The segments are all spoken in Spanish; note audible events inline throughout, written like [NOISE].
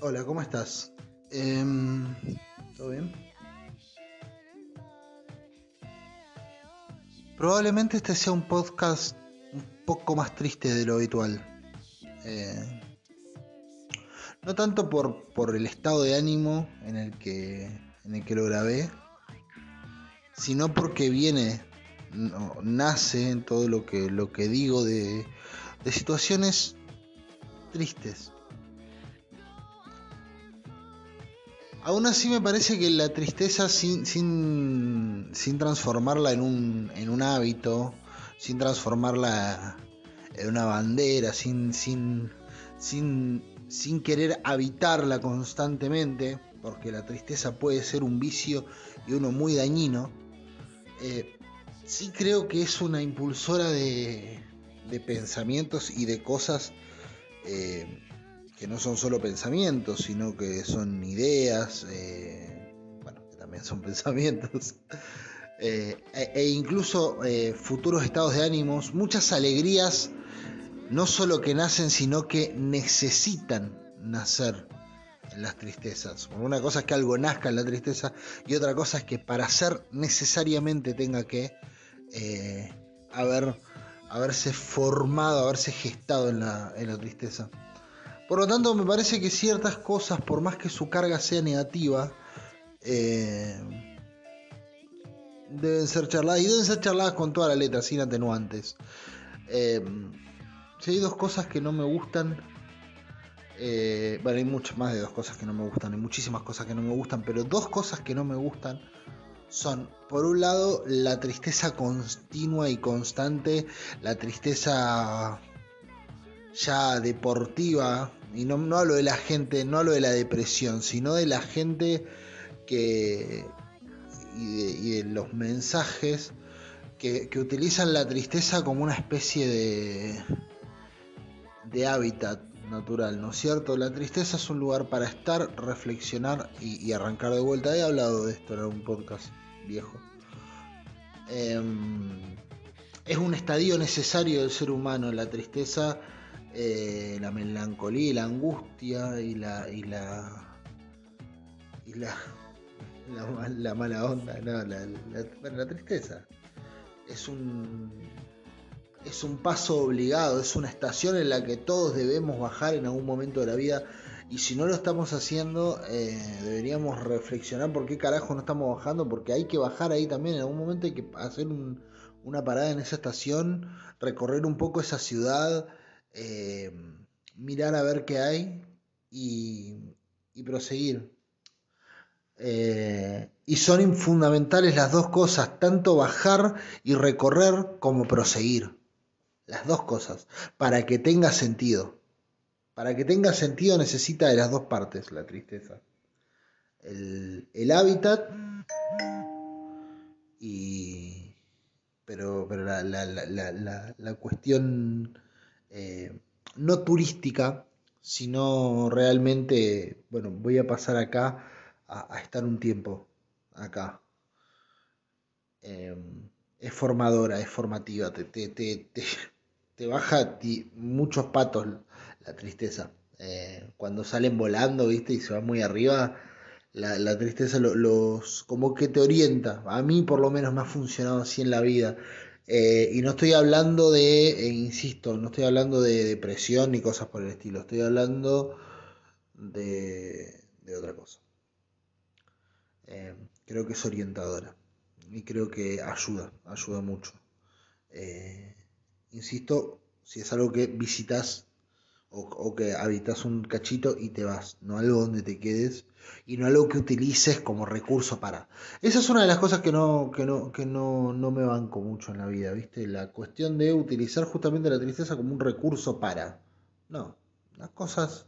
Hola, ¿cómo estás? ¿Todo bien? Probablemente este sea un podcast poco más triste de lo habitual. Eh, no tanto por, por el estado de ánimo en el que, en el que lo grabé, sino porque viene, nace en todo lo que, lo que digo de, de situaciones tristes Aún así me parece que la tristeza sin, sin, sin transformarla en un, en un hábito, sin transformarla en una bandera, sin, sin, sin, sin querer habitarla constantemente, porque la tristeza puede ser un vicio y uno muy dañino, eh, sí creo que es una impulsora de, de pensamientos y de cosas eh, que no son solo pensamientos, sino que son ideas, eh, bueno, que también son [LAUGHS] pensamientos, eh, e, e, incluso eh, futuros estados de ánimos, muchas alegrías, no solo que nacen, sino que necesitan nacer en las tristezas. Una cosa es que algo nazca en la tristeza y otra cosa es que para ser necesariamente tenga que haber, haberse formado, haberse gestado en la, en la tristeza. Por lo tanto, me parece que ciertas cosas, por más que su carga sea negativa, eh, deben ser charladas. Y deben ser charladas con toda la letra, sin atenuantes. Eh, si hay dos cosas que no me gustan. Eh, bueno, hay muchas más de dos cosas que no me gustan. Hay muchísimas cosas que no me gustan. Pero dos cosas que no me gustan son, por un lado, la tristeza continua y constante. La tristeza ya deportiva, y no, no hablo de la gente, no hablo de la depresión, sino de la gente que y de, los mensajes que, utilizan la tristeza como una especie de, de hábitat natural, ¿no es cierto? La tristeza es un lugar para estar, reflexionar y, arrancar de vuelta. He hablado de esto en algún podcast viejo. Em, es un estadio necesario del ser humano, la tristeza eh, la melancolía la angustia y la y la y la, la, mala onda, no, la, tristeza. Es un es un paso obligado, es una estación en la que todos debemos bajar en algún momento de la vida y si no lo estamos haciendo eh, deberíamos reflexionar por qué carajo no estamos bajando, porque hay que bajar ahí también, en algún momento hay que hacer una parada en esa estación, recorrer un poco esa ciudad, eh, mirar a ver qué hay y, proseguir. Eh, y son fundamentales las dos cosas, tanto bajar y recorrer como proseguir. Las dos cosas, para que tenga sentido. Para que tenga sentido necesita de las dos partes la tristeza. El, hábitat y... Pero, pero la, la cuestión eh, no turística, sino realmente, bueno, voy a pasar acá a, estar un tiempo acá. Em, es formadora, es formativa, te, te, [LAUGHS] baja muchos patos la tristeza. Eh, cuando salen volando, viste, y se va muy arriba, la, tristeza los como que te orienta. A mí por lo menos me ha funcionado así en la vida. Eh, y no estoy hablando de, eh, insisto, no estoy hablando de depresión ni cosas por el estilo, estoy hablando de, otra cosa. Eh, creo que es orientadora y creo que ayuda, ayuda mucho. insisto, si es algo que visitas o, que habitas un cachito y te vas, no algo donde te quedes y no algo que utilices como recurso para. Esa es una de las cosas que no, que no, que no, no me banco mucho en la vida, ¿viste? La cuestión de utilizar justamente la tristeza como un recurso para. No, las cosas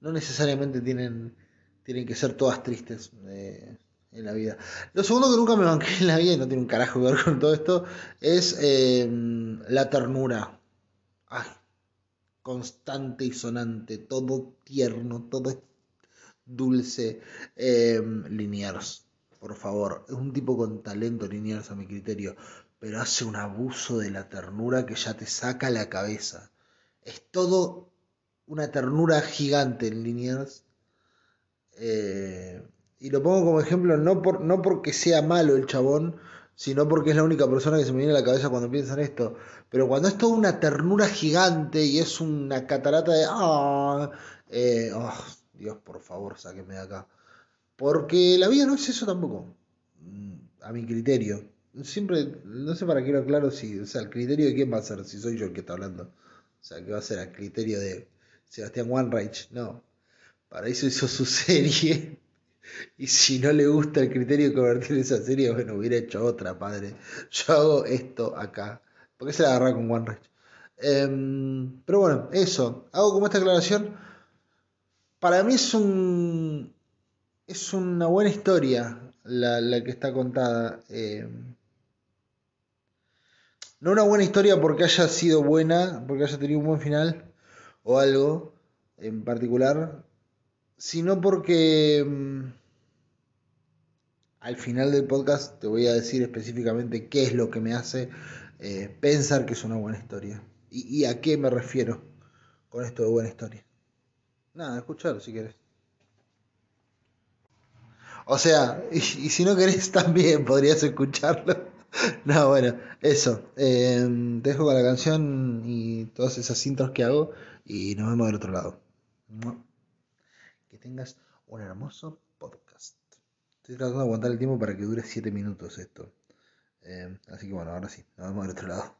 no necesariamente tienen, tienen que ser todas tristes. Eh, en la vida. Lo segundo que nunca me banqué en la vida, y no tiene un carajo que ver con todo esto, es eh, la ternura. Ay, constante y sonante, todo tierno, todo dulce. Eh, Liniers, por favor, es un tipo con talento Liniers a mi criterio, pero hace un abuso de la ternura que ya te saca la cabeza. Es todo una ternura gigante en Liniers. Eh, y lo pongo como ejemplo no, por, no porque sea malo el chabón, sino porque es la única persona que se me viene a la cabeza cuando pienso en esto. Pero cuando es toda una ternura gigante y es una catarata de... ¡Ah! Eh, oh, Dios, por favor, sáqueme de acá. Porque la vida no es eso tampoco. Mm, a mi criterio. Siempre, no sé para qué lo aclaro si, o sea, el criterio de quién va a ser, si soy yo el que está hablando. O sea, que va a ser el criterio de Sebastián Wanreich. No. Para eso hizo su [LAUGHS] serie. Y si no le gusta el criterio de convertir esa serie, bueno, hubiera hecho otra, padre. Yo hago esto acá. ¿Por qué se la agarra con One em, pero bueno, eso. Hago como esta aclaración. Para mí es un. Es una buena historia la, que está contada. Em, no una buena historia porque haya sido buena, porque haya tenido un buen final o algo en particular, sino porque mm, al final del podcast te voy a decir específicamente qué es lo que me hace eh, pensar que es una buena historia y, a qué me refiero con esto de buena historia. Nada, escuchar si quieres. O sea, [LAUGHS] y, si no querés también podrías escucharlo. [LAUGHS] no, bueno, eso. Eh, te dejo con la canción y todas esas intros que hago y nos vemos del otro lado. Tengas un hermoso podcast. Estoy tratando de aguantar el tiempo para que dure 7 minutos esto. Eh, así que bueno, ahora sí, nos vemos del otro lado.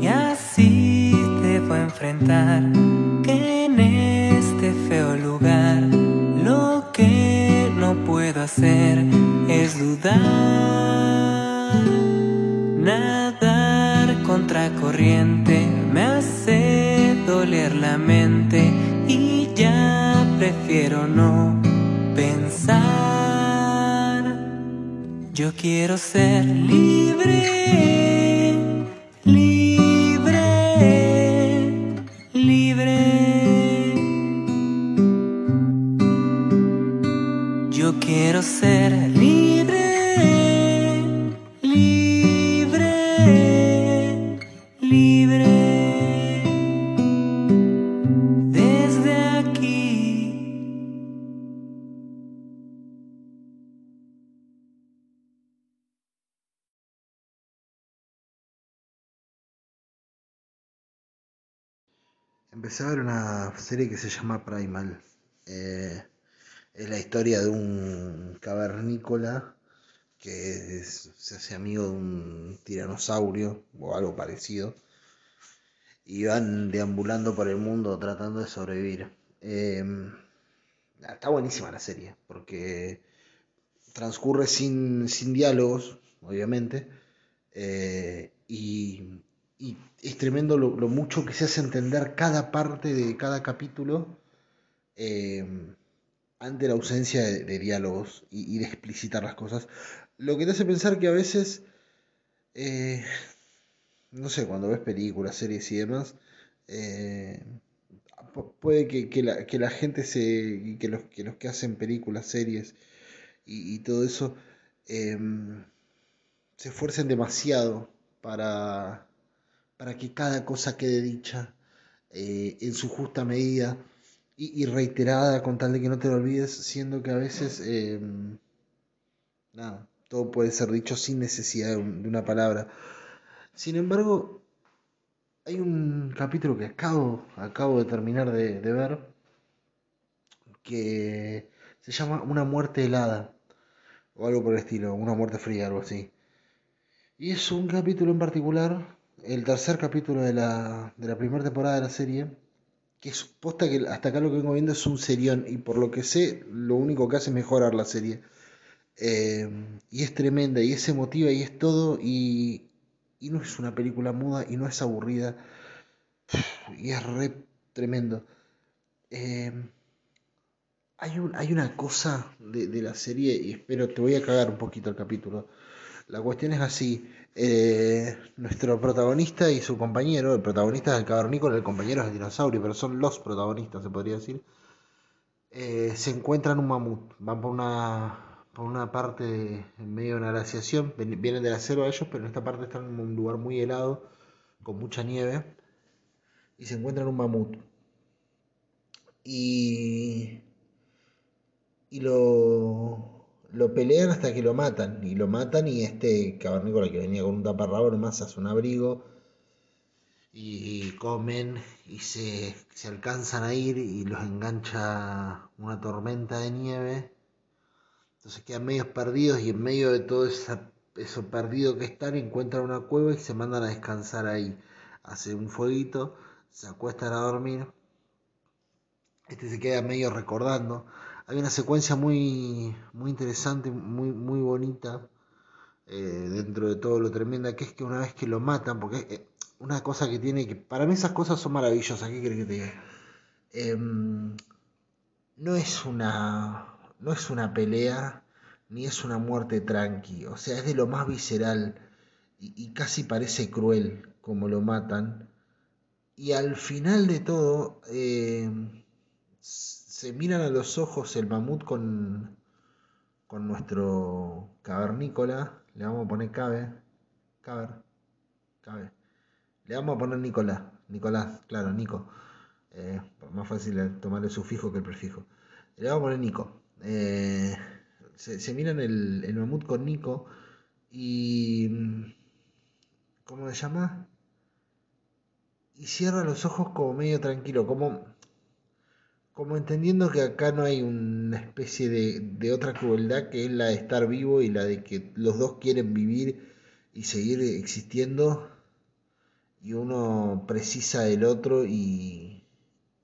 Y así debo enfrentar hacer es dudar. Nadar contra corriente me hace doler la mente y ya prefiero no pensar. Yo quiero ser libre, Empecé a ver una serie que se llama Primal. Eh, es la historia de un cavernícola que se hace amigo de un tiranosaurio o algo parecido. Y van deambulando por el mundo tratando de sobrevivir. Eh, está buenísima la serie, porque transcurre sin, sin diálogos, obviamente. eh, y, y es tremendo lo, mucho que se hace entender cada parte de cada capítulo eh, ante la ausencia de, diálogos y, y de explicitar las cosas. Lo que te hace pensar que a veces, eh, no sé, cuando ves películas, series y demás, eh, pu- puede que, que la, que la gente se, que los, que los que hacen películas, series y, todo eso, se esfuercen demasiado para, para que cada cosa quede dicha eh, en su justa medida y, reiterada con tal de que no te lo olvides, siendo que a veces, em, nada, todo puede ser dicho sin necesidad de, un- de una palabra. Sin embargo, hay un capítulo que acabo, acabo de terminar de, de ver que se llama Una muerte helada o algo por el estilo, una muerte fría, algo así. Y es un capítulo en particular, el tercer capítulo de la, de la primera temporada de la serie, que es posta que hasta acá lo que vengo viendo es un serión y por lo que sé, lo único que hace es mejorar la serie. Eh, y es tremenda y es emotiva y es todo y, y no es una película muda y no es aburrida y es re tremendo. Eh, hay, un, hay una cosa de, de, la serie y espero, te voy a cagar un poquito el capítulo. La cuestión es así, eh, nuestro protagonista y su compañero, el protagonista es el cavernícola, el compañero es el dinosaurio, pero son los protagonistas, se podría decir, eh, se encuentran un mamut, van por una, por una parte en medio de una glaciación, vienen de la selva ellos, pero en esta parte están en un lugar muy helado, con mucha nieve, y se encuentran un mamut. Y, y lo, lo pelean hasta que lo matan. Y lo matan y este cavernícola que venía con un taparrabo nomás hace un abrigo. Y comen y se, se alcanzan a ir y los engancha una tormenta de nieve. Entonces quedan medios perdidos y en medio de todo esa, eso perdido que están encuentran una cueva y se mandan a descansar ahí. Hacen un fueguito, se acuestan a dormir. Este se queda medio recordando hay una secuencia muy, muy interesante, muy, muy bonita, eh, dentro de todo lo tremenda, que es que una vez que lo matan, porque es una cosa que tiene que, para mí esas cosas son maravillosas, ¿qué crees que te diga? Em, no es una, no es una pelea, ni es una muerte tranqui, o sea, es de lo más visceral y, casi parece cruel como lo matan. Y al final de todo, eh, se miran a los ojos el mamut con, con nuestro cavernícola. Le vamos a poner cabe. Caber. Cabe. Le vamos a poner Nicolás. Nicolás, claro, Nico. Eh, más fácil tomar el sufijo que el prefijo. Le vamos a poner Nico. Eh, se, miran el, el mamut con Nico y... ¿Cómo se llama? Y cierra los ojos como medio tranquilo, como como entendiendo que acá no hay una especie de, otra crueldad que es la de estar vivo y la de que los dos quieren vivir y seguir existiendo y uno precisa del otro y,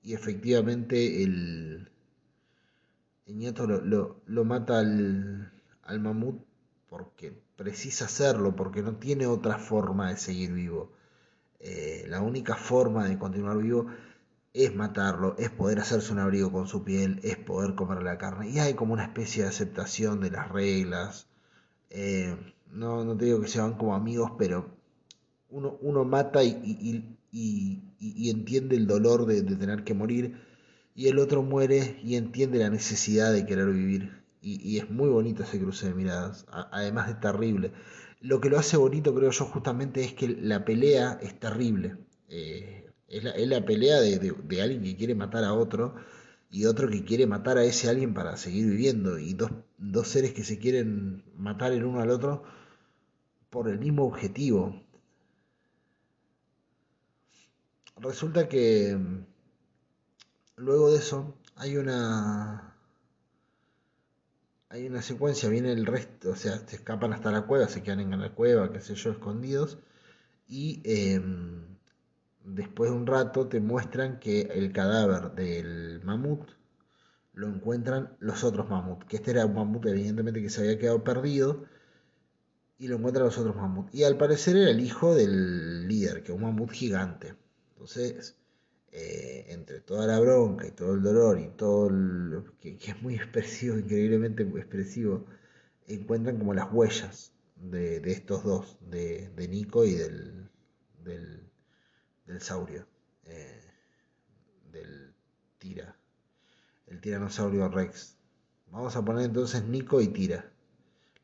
y efectivamente el, el nieto lo, lo, mata al, al, mamut porque precisa hacerlo, porque no tiene otra forma de seguir vivo. Eh, la única forma de continuar vivo es matarlo, es poder hacerse un abrigo con su piel, es poder comer la carne. Y hay como una especie de aceptación de las reglas. Eh, no, no te digo que se van como amigos, pero uno, uno mata y, y, y, entiende el dolor de, tener que morir. Y el otro muere y entiende la necesidad de querer vivir. Y, es muy bonito ese cruce de miradas, además de terrible. Lo que lo hace bonito, creo yo, justamente es que la pelea es terrible. Eh, es la, pelea de, alguien que quiere matar a otro y otro que quiere matar a ese alguien para seguir viviendo. Y dos, dos seres que se quieren matar el uno al otro por el mismo objetivo. Resulta que mm, luego de eso hay una hay una secuencia, viene el resto, o sea, se escapan hasta la cueva, se quedan en la cueva, qué sé yo, escondidos, y em, después de un rato te muestran que el cadáver del mamut lo encuentran los otros mamut, que este era un mamut evidentemente que se había quedado perdido y lo encuentran los otros mamut. Y al parecer era el hijo del líder, que es un mamut gigante. Entonces, eh, entre toda la bronca y todo el dolor y todo lo que, es muy expresivo, [LAUGHS] increíblemente expresivo, encuentran como las huellas de, estos dos, de, Nico y del, del del saurio, eh, del tira, el tiranosaurio Rex. Vamos a poner entonces Nico y tira.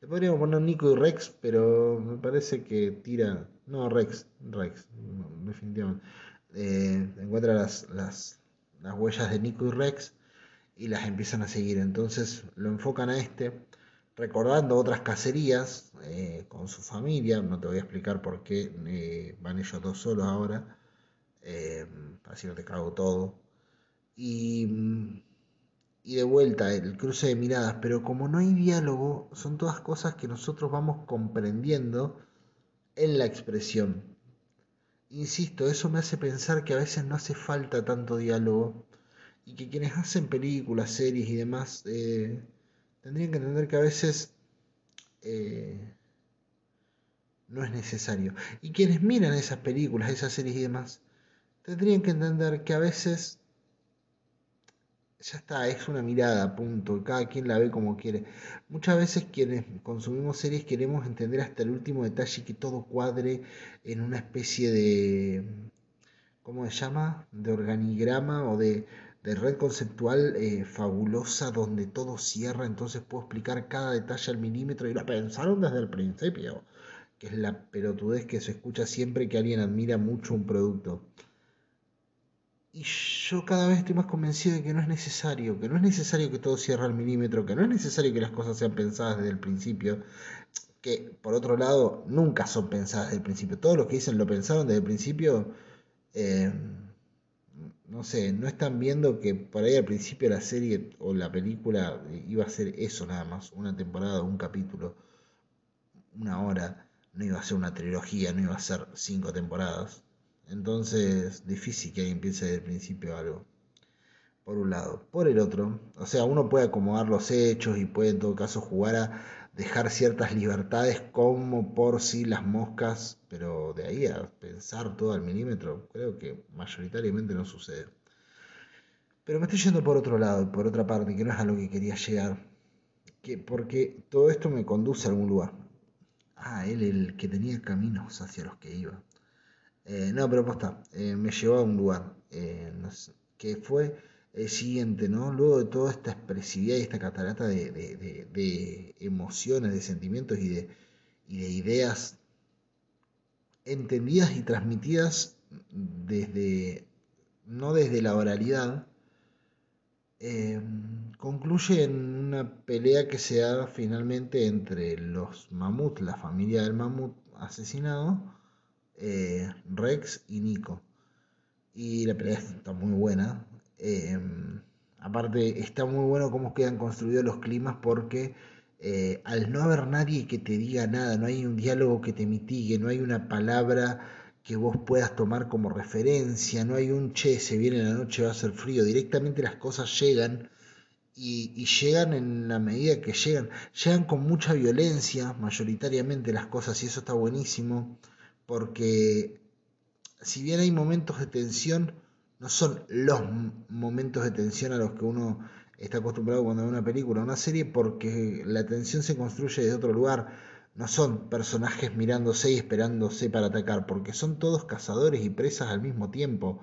Le podríamos poner Nico y Rex, pero me parece que tira, no Rex, Rex, definitivamente. Eh, encuentra las, las, las huellas de Nico y Rex y las empiezan a seguir. Entonces lo enfocan a este, recordando otras cacerías eh, con su familia. No te voy a explicar por qué van ellos dos solos ahora. Eh, así no te cago todo. Y, y de vuelta, el cruce de miradas, pero como no hay diálogo, son todas cosas que nosotros vamos comprendiendo en la expresión. Insisto, eso me hace pensar que a veces no hace falta tanto diálogo y que quienes hacen películas, series y demás eh, tendrían que entender que a veces eh, no es necesario. Y quienes miran esas películas, esas series y demás, tendrían que entender que a veces ya está, es una mirada, punto. Cada quien la ve como quiere. Muchas veces quienes consumimos series queremos entender hasta el último detalle que todo cuadre en una especie de, ¿cómo se llama? De organigrama o de, de red conceptual eh, fabulosa donde todo cierra, entonces puedo explicar cada detalle al milímetro y lo pensaron desde el principio, que es la pelotudez que se escucha siempre que alguien admira mucho un producto. Y yo cada vez estoy más convencido de que no es necesario, que no es necesario que todo cierre al milímetro, que no es necesario que las cosas sean pensadas desde el principio, que por otro lado nunca son pensadas desde el principio. Todos los que dicen lo pensaron desde el principio, eh, no sé, no están viendo que por ahí al principio la serie o la película iba a ser eso nada más, una temporada, un capítulo, una hora, no iba a ser una trilogía, no iba a ser cinco temporadas. Entonces, difícil que alguien piense desde el principio algo. Por un lado. Por el otro, o sea, uno puede acomodar los hechos y puede en todo caso jugar a dejar ciertas libertades como por si las moscas, pero de ahí a pensar todo al milímetro, creo que mayoritariamente no sucede. Pero me estoy yendo por otro lado, por otra parte, que no es a lo que quería llegar. Que, porque todo esto me conduce a algún lugar. Ah, él el que tenía caminos hacia los que iba. Eh, no, pero posta, eh, me llevó a un lugar eh, que fue el siguiente, ¿no? Luego de toda esta expresividad y esta catarata de, de- de- emociones, de sentimientos y de, y de ideas entendidas y transmitidas desde, no desde la oralidad, eh, concluye en una pelea que se da finalmente entre los mamuts, la familia del mamut asesinado, eh, Rex y Nico. Y la pelea está muy buena. Eh, aparte, está muy bueno cómo quedan construidos los climas porque eh, al no haber nadie que te diga nada, no hay un diálogo que te mitigue, no hay una palabra que vos puedas tomar como referencia, no hay un che, se viene la noche, va a ser frío, directamente las cosas llegan y, y llegan en la medida que llegan, llegan con mucha violencia, mayoritariamente las cosas, y eso está buenísimo, porque si bien hay momentos de tensión, no son los momentos de tensión a los que uno está acostumbrado cuando ve una película o una serie, porque la tensión se construye desde otro lugar. No son personajes mirándose y esperándose para atacar, porque son todos cazadores y presas al mismo tiempo.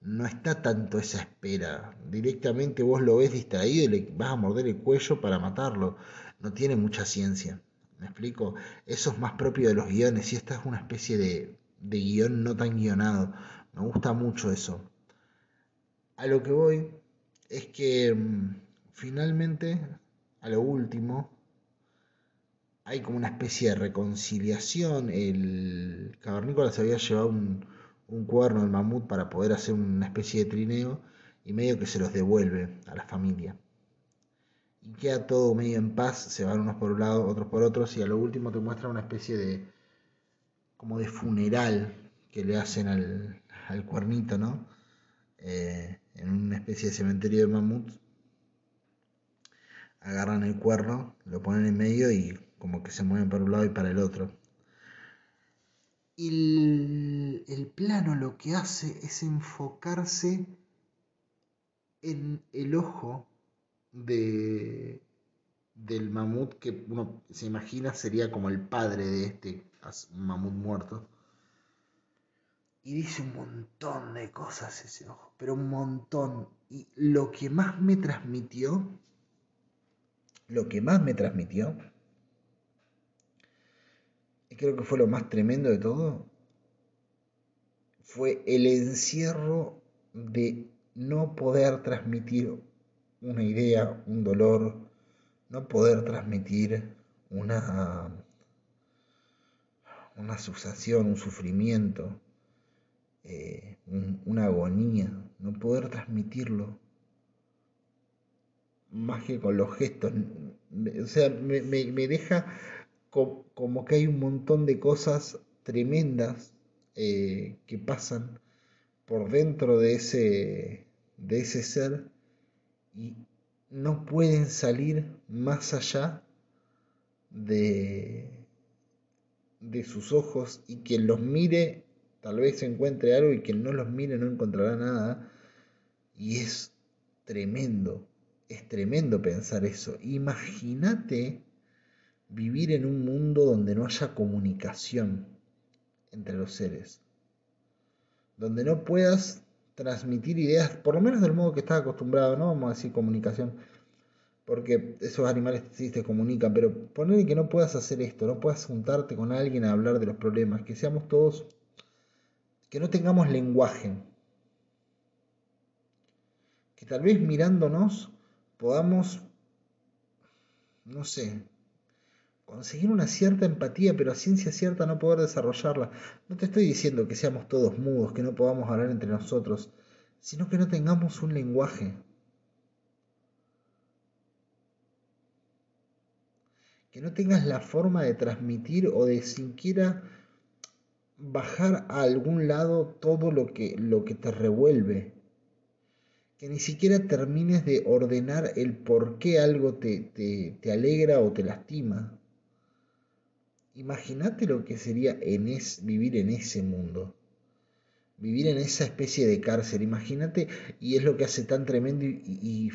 No está tanto esa espera. Directamente vos lo ves distraído y le vas a morder el cuello para matarlo. No tiene mucha ciencia. ¿Me explico? Eso es más propio de los guiones y esta es una especie de, guion no tan guionado. Me gusta mucho eso. A lo que voy es que mm, finalmente, a lo último, hay como una especie de reconciliación. El cavernícola se había llevado un cuerno del mamut para poder hacer una especie de trineo y medio que se los devuelve a la familia. Y queda todo medio en paz, se van unos por un lado, otros por otros, y a lo último te muestra una especie de como de funeral que le hacen al, al cuernito, ¿no? Eh, en una especie de cementerio de mamuts. Agarran el cuerno, lo ponen en medio y como que se mueven para un lado y para el otro. Y el, el plano lo que hace es enfocarse en el ojo de, del mamut que uno se imagina sería como el padre de este mamut muerto. Y dice un montón de cosas ese ojo, pero un montón. Y lo que más me transmitió, lo que más me transmitió, y creo que fue lo más tremendo de todo, fue el encierro de no poder transmitir una idea, un dolor, no poder transmitir una, una un sufrimiento, eh, un- una agonía, no poder transmitirlo más que con los gestos. O sea, me, me- me deja co- como que hay un montón de cosas tremendas eh, que pasan por dentro de ese, de ese ser y no pueden salir más allá de, de sus ojos y quien los mire tal vez encuentre algo y quien no los mire no encontrará nada. Y es tremendo, es tremendo pensar eso. Imagínate vivir en un mundo donde no haya comunicación entre los seres, donde no puedas transmitir ideas, por lo menos del modo que estás acostumbrado, no vamos a decir comunicación, porque esos animales sí te comunican, pero poner que no puedas hacer esto, no puedas juntarte con alguien a hablar de los problemas, que seamos todos, que no tengamos lenguaje, que tal vez mirándonos podamos, no sé, conseguir una cierta empatía, pero a ciencia cierta no poder desarrollarla. No te estoy diciendo que seamos todos mudos, que no podamos hablar entre nosotros, sino que no tengamos un lenguaje. Que no tengas la forma de transmitir o de siquiera bajar a algún lado todo lo que, lo que te revuelve. Que ni siquiera termines de ordenar el por qué algo te, te, te alegra o te lastima. Imagínate lo que sería en es, vivir en ese mundo. Vivir en esa especie de cárcel. Imagínate, y es lo que hace tan tremendo y,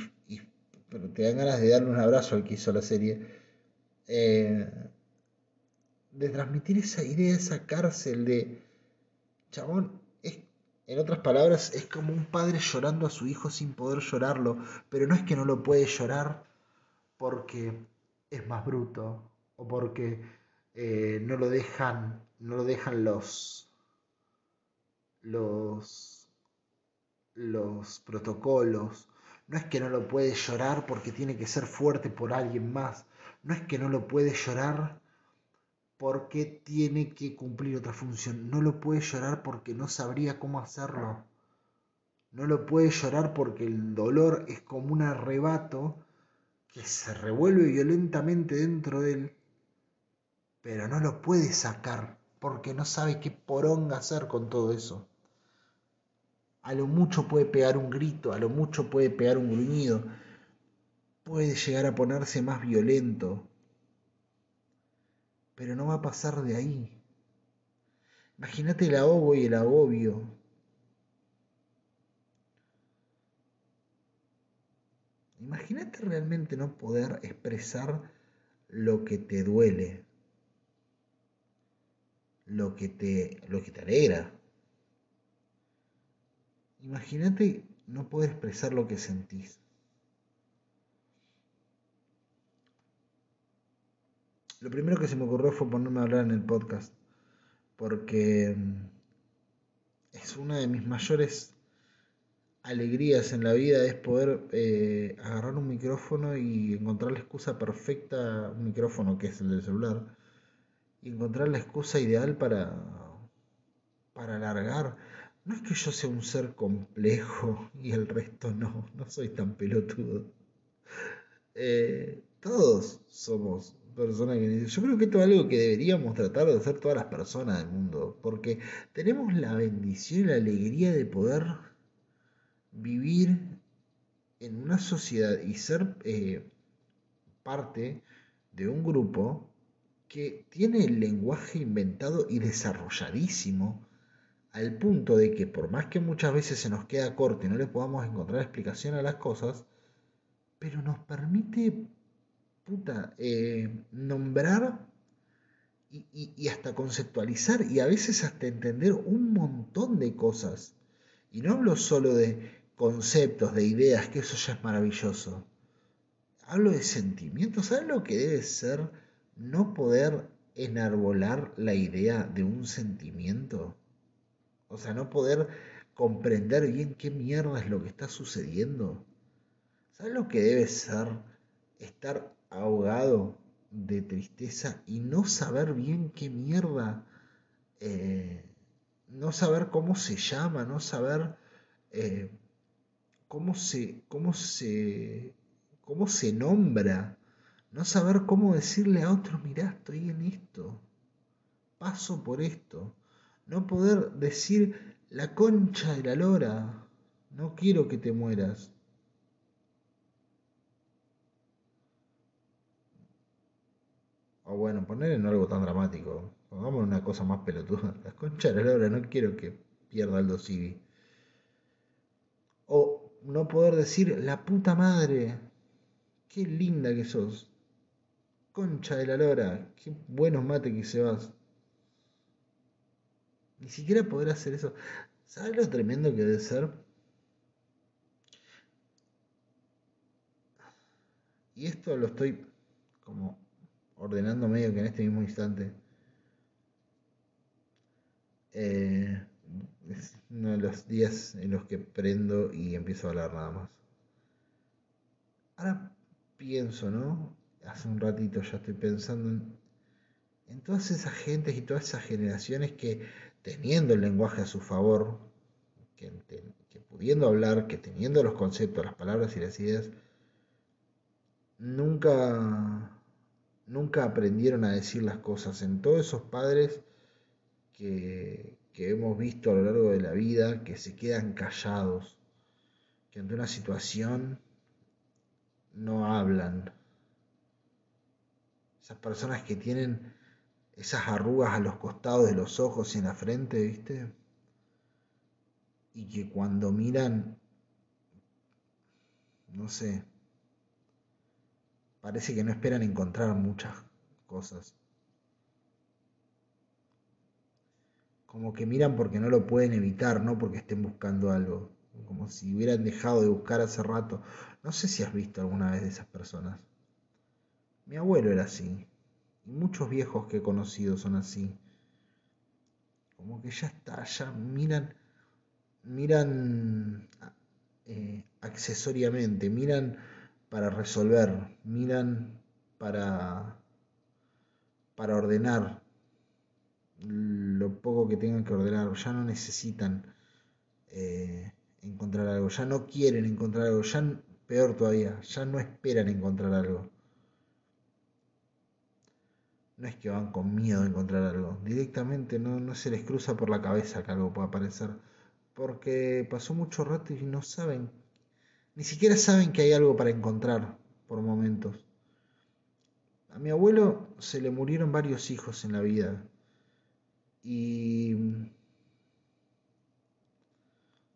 pero te dan ganas de darle un abrazo al que hizo la serie. Eh, de transmitir esa idea, esa cárcel de chabón, es, en otras palabras, es como un padre llorando a su hijo sin poder llorarlo, pero no es que no lo puede llorar porque es más bruto o porque eh, no lo dejan, no lo dejan los, los, los protocolos. No es que no lo puede llorar porque tiene que ser fuerte por alguien más. No es que no lo puede llorar porque tiene que cumplir otra función. No lo puede llorar porque no sabría cómo hacerlo. No lo puede llorar porque el dolor es como un arrebato que se revuelve violentamente dentro de él pero no lo puede sacar porque no sabe qué poronga hacer con todo eso. A lo mucho puede pegar un grito, a lo mucho puede pegar un gruñido, puede llegar a ponerse más violento, pero no va a pasar de ahí. Imagínate el ahogo y el agobio. Imagínate realmente no poder expresar lo que te duele lo que te, lo que te alegra. Imagínate no poder expresar lo que sentís. Lo primero que se me ocurrió fue ponerme a hablar en el podcast, porque mm, es una de mis mayores alegrías en la vida es poder eh, agarrar un micrófono y encontrar la excusa perfecta, un micrófono que es el del celular, y encontrar la excusa ideal para, para alargar. No es que yo sea un ser complejo [LAUGHS] y el resto no, no soy tan pelotudo. Eh, todos somos personas que... Yo creo que esto es algo que deberíamos tratar de hacer todas las personas del mundo, porque tenemos la bendición y la alegría de poder vivir en una sociedad y ser eh, parte de un grupo que tiene el lenguaje inventado y desarrolladísimo al punto de que por más que muchas veces se nos queda corto y no le podamos encontrar explicación a las cosas, pero nos permite, puta, eh, nombrar y, y, hasta conceptualizar y a veces hasta entender un montón de cosas. Y no hablo solo de conceptos, de ideas, que eso ya es maravilloso. Hablo de sentimientos, ¿sabes lo que debe ser? No poder enarbolar la idea de un sentimiento. O sea, no poder comprender bien qué mierda es lo que está sucediendo. ¿Sabes lo que debe ser estar ahogado de tristeza y no saber bien qué mierda, eh, no saber cómo se llama, no saber eh, cómo se, cómo se, cómo se nombra no saber cómo decirle a otro, mirá, estoy en esto, paso por esto. No poder decir la concha de la lora, no quiero que te mueras. O bueno, poner en algo tan dramático. Pongamos una cosa más pelotuda. La concha de la lora, no quiero que pierda Aldo Civi. O no poder decir, la puta madre, qué linda que sos. Concha de la lora, qué buenos mates que se vas. Ni siquiera poder hacer eso. ¿Sabes lo tremendo que debe ser? Y esto lo estoy como ordenando medio que en este mismo instante. Eh, es uno de los días en los que prendo y empiezo a hablar nada más. Ahora pienso, ¿no? Hace un ratito ya estoy pensando en, todas esas gentes y todas esas generaciones que teniendo el lenguaje a su favor, que, que pudiendo hablar, que teniendo los conceptos, las palabras y las ideas, nunca, nunca aprendieron a decir las cosas. En todos esos padres que, que hemos visto a lo largo de la vida, que se quedan callados, que ante una situación no hablan. Esas personas que tienen esas arrugas a los costados de los ojos y en la frente, ¿viste? Y que cuando miran, no sé, parece que no esperan encontrar muchas cosas. Como que miran porque no lo pueden evitar, no porque estén buscando algo. Como si hubieran dejado de buscar hace rato. No sé si has visto alguna vez de esas personas. Mi abuelo era así. Y muchos viejos que he conocido son así. Como que ya está, ya miran, miran eh, accesoriamente, miran para resolver, miran para, para ordenar lo poco que tengan que ordenar, ya no necesitan eh, encontrar algo, ya no quieren encontrar algo, ya peor todavía, ya no esperan encontrar algo. No es que van con miedo a encontrar algo, directamente no, no se les cruza por la cabeza que algo pueda aparecer, porque pasó mucho rato y no saben ni siquiera saben que hay algo para encontrar por momentos. A mi abuelo se le murieron varios hijos en la vida. Y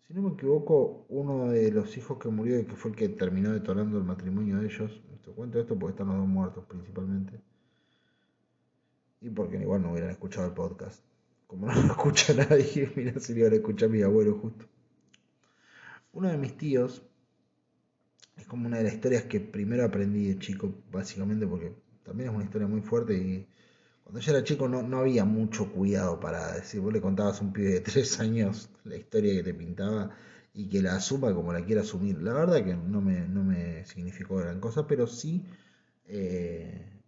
si no me equivoco, uno de los hijos que murió y que fue el que terminó detonando el matrimonio de ellos, te cuento esto porque están los dos muertos principalmente. Y porque igual no hubieran escuchado el podcast. Como no [LAUGHS] lo escucha nadie, [LAUGHS] mira si le iban a escuchar a mi abuelo justo. Uno de mis tíos es como una de las historias que primero aprendí de chico, básicamente porque también es una historia muy fuerte y cuando yo era chico no, no había mucho cuidado para decir, vos le contabas a un pibe de [LAUGHS] tres años la historia que te pintaba y que la asuma como la quiera asumir. La verdad que no me, no me significó gran cosa, pero sí eh,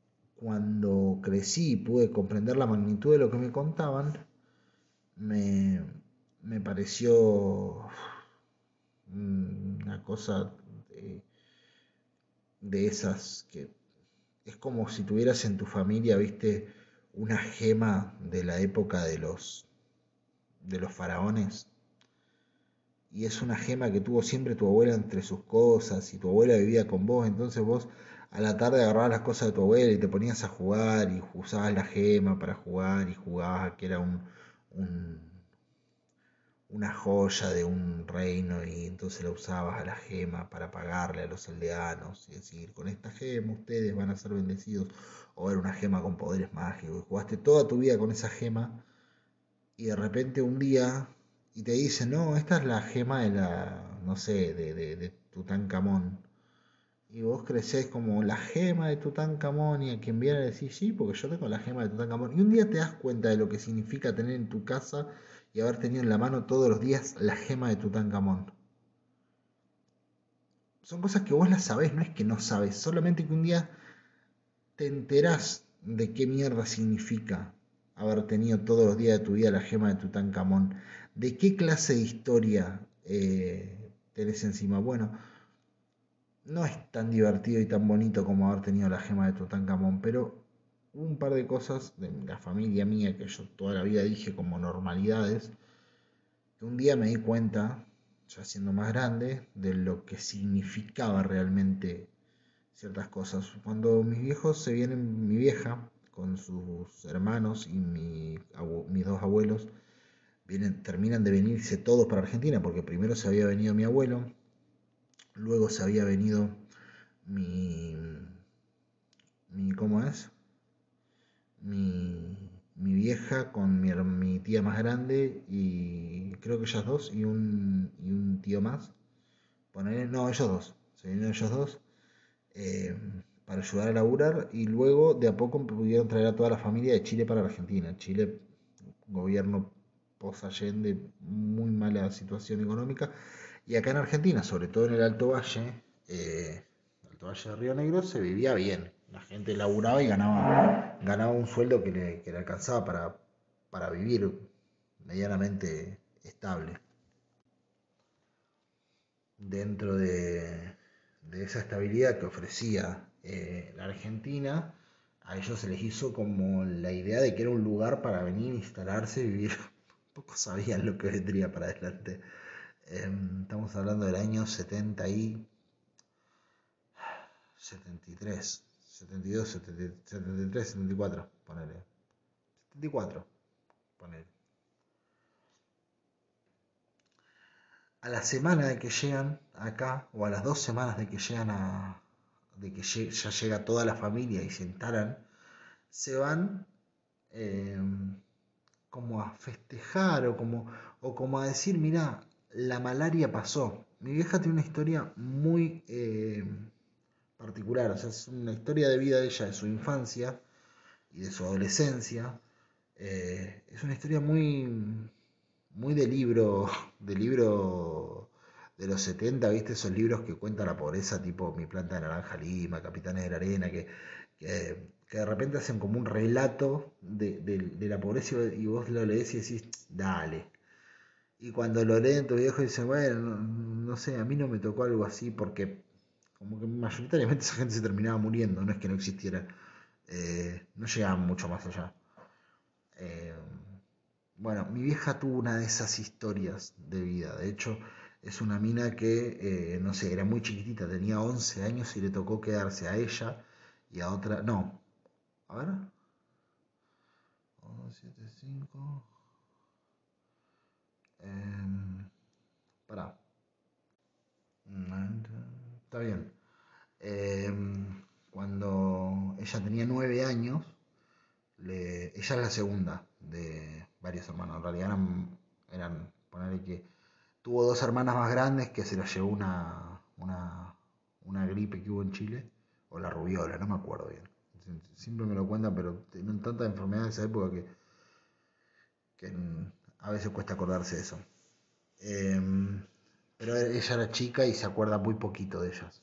cuando crecí y pude comprender la magnitud de lo que me contaban, me, me pareció una cosa de, esas que es como si tuvieras en tu familia, viste, una gema de la época de los de los faraones. Y es una gema que tuvo siempre tu abuela entre sus cosas y tu abuela vivía con vos, entonces vos a la tarde agarrabas las cosas de tu abuela y te ponías a jugar y usabas la gema para jugar y jugabas que era un una joya de un reino y entonces la usabas a la gema para pagarle a los aldeanos y decir, con esta gema ustedes van a ser bendecidos o era una gema con poderes mágicos. Jugaste toda tu vida con esa gema y de repente un día y te dicen, no, esta es la gema de la, no sé, de, de, de Tutankamón. Y vos creces como la gema de Tutankamón y a quien viene a decir, sí, porque yo tengo la gema de Tutankamón. Y un día te das cuenta de lo que significa tener en tu casa y haber tenido en la mano todos los días la gema de Tutankamón. Son cosas que vos las sabés, no es que no sabes, solamente que un día te enterás de qué mierda significa haber tenido todos los días de tu vida la gema de Tutankamón. ¿De qué clase de historia eh, tenés encima? Bueno, no es tan divertido y tan bonito como haber tenido la gema de Tutankamón, pero un par de cosas de la familia mía que yo toda la vida dije como normalidades, que un día me di cuenta, ya siendo más grande, de lo que significaba realmente ciertas cosas. Cuando mis viejos se vienen, mi vieja con sus hermanos y mi mis dos abuelos vienen, terminan de venirse todos para Argentina, porque primero se había venido mi abuelo, luego se había venido mi, mi ¿cómo es? Mi, mi vieja con mi, mi tía más grande y creo que ellas dos y un, y un tío más. Ponele- no, ellos dos, se vinieron ellos dos eh, para ayudar a laburar y luego de a poco pudieron traer a toda la familia de Chile para Argentina. Chile, gobierno post-Allende, muy mala situación económica. Y acá en Argentina, sobre todo en el Alto Valle, eh, Alto Valle de Río Negro, se vivía bien. La gente laburaba y ganaba, ganaba un sueldo que le, que le alcanzaba para, para vivir medianamente estable. Dentro de, de esa estabilidad que ofrecía eh, la Argentina, a ellos se les hizo como la idea de que era un lugar para venir, instalarse y vivir. [LAUGHS] Poco sabían lo que vendría para adelante. Em, estamos hablando del año 70 y 73, 72, 70 73, 74, ponele. 74, ponele. A la semana de que llegan acá, o a las dos semanas de que llegan a. de que ya llega toda la familia y se instalan, se van eh, como a festejar o como, o como a decir, mira, la malaria pasó. Mi vieja tiene una historia muy eh, particular, o sea, es una historia de vida de ella, de su infancia y de su adolescencia. Eh, es una historia muy, muy de libro, de libro de los 70, ¿viste? Esos libros que cuentan la pobreza, tipo Mi planta de naranja lima, Capitanes de la arena, que, que, de repente hacen como un relato de, de- de la pobreza y vos lo lees y decís, dale. Y cuando lo leen tu viejo dicen, bueno, no, sé, a mí no me tocó algo así porque como que mayoritariamente esa gente se terminaba muriendo, no es que no existiera, eh, no llegaban mucho más allá. Eh, bueno, mi vieja tuvo una de esas historias de vida. De hecho, es una mina que, eh, no sé, era muy chiquitita, tenía 11 años y le tocó quedarse a ella y a otra. No, a ver. 1, 7, 5. Eh, pará. Está bien. Eh, cuando ella tenía 9 años, ella es la segunda de varios hermanos. En realidad eran, eran ponerle que tuvo dos hermanas más grandes que se las llevó una, una, una gripe que hubo en Chile, o la rubiola, no me acuerdo bien. Siempre me lo cuentan, pero tienen tantas enfermedades de esa época que, que mm, a veces cuesta acordarse de eso. Em, pero ella era chica y se acuerda muy poquito de ellas.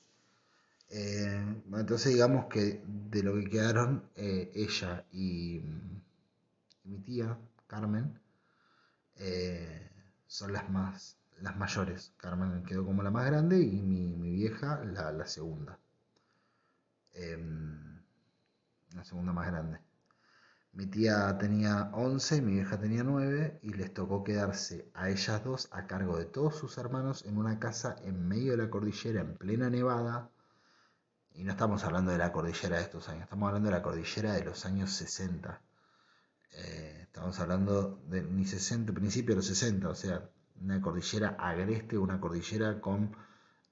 Bueno, entonces digamos que de lo que quedaron eh, ella y, y mi tía, Carmen, eh, son las más las mayores. Carmen quedó como la más grande y mi, mi vieja la, la segunda. Em, la segunda más grande. Mi tía tenía 11 y mi vieja tenía 9 y les tocó quedarse a ellas dos a cargo de todos sus hermanos en una casa en medio de la cordillera, en plena nevada. Y no estamos hablando de la cordillera de estos años, estamos hablando de la cordillera de los años 60. Eh, estamos hablando de ni 60, principio de los 60, o sea, una cordillera agreste, una cordillera con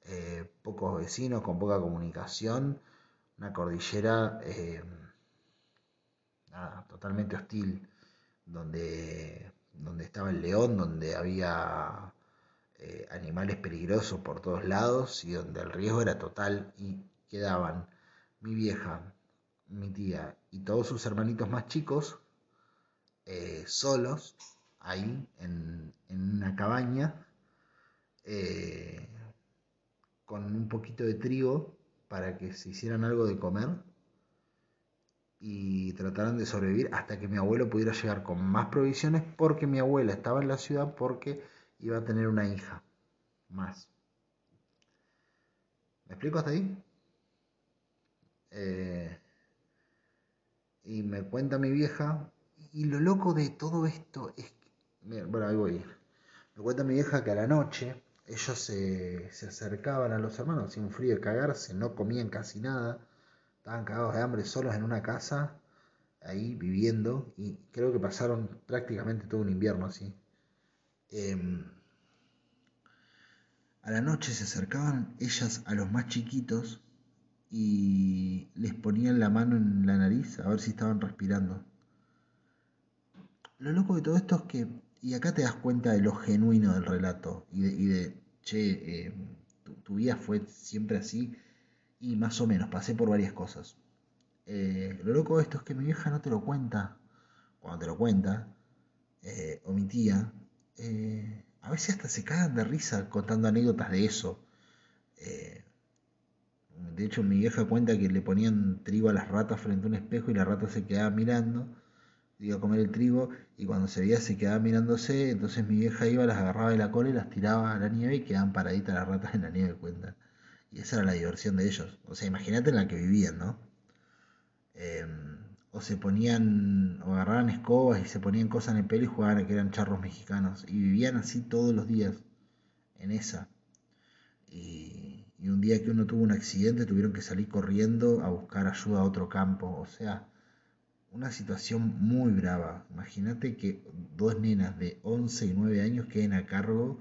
eh, pocos vecinos, con poca comunicación, una cordillera eh, totalmente hostil, donde, donde estaba el león, donde había eh, animales peligrosos por todos lados y donde el riesgo era total y quedaban mi vieja, mi tía y todos sus hermanitos más chicos eh, solos ahí en, en una cabaña eh, con un poquito de trigo para que se hicieran algo de comer y trataran de sobrevivir hasta que mi abuelo pudiera llegar con más provisiones porque mi abuela estaba en la ciudad porque iba a tener una hija más. ¿Me explico hasta ahí? Eh, y me cuenta mi vieja, y lo loco de todo esto es que, mira, bueno, ahí voy. Me cuenta mi vieja que a la noche ellos se, se acercaban a los hermanos, hacía un frío de cagarse, no comían casi nada, estaban cagados de hambre solos en una casa, ahí viviendo y creo que pasaron prácticamente todo un invierno así. Em, a la noche se acercaban ellas a los más chiquitos y les ponían la mano en la nariz a ver si estaban respirando. Lo loco de todo esto es que, y acá te das cuenta de lo genuino del relato y de, y de che, em, tu, tu vida fue siempre así y más o menos, pasé por varias cosas. Eh, lo loco de esto es que mi vieja no te lo cuenta. Cuando te lo cuenta, eh, o mi tía, eh, a veces hasta se cagan de risa contando anécdotas de eso. De hecho, mi vieja cuenta que le ponían trigo a las ratas frente a un espejo y la rata se quedaba mirando, iba a comer el trigo y cuando se veía se quedaba mirándose, entonces mi vieja iba, las agarraba de la cola y las tiraba a la nieve y quedaban paraditas las ratas en la nieve, cuenta. Y esa era la diversión de ellos. O sea, imagínate en la que vivían, ¿no? Eh, o se ponían, o agarraban escobas y se ponían cosas en el pelo y jugaban a que eran charros mexicanos. Y vivían así todos los días, en esa. Y, y un día que uno tuvo un accidente tuvieron que salir corriendo a buscar ayuda a otro campo. O sea, una situación muy brava. Imagínate que dos nenas de 11 y 9 años queden a cargo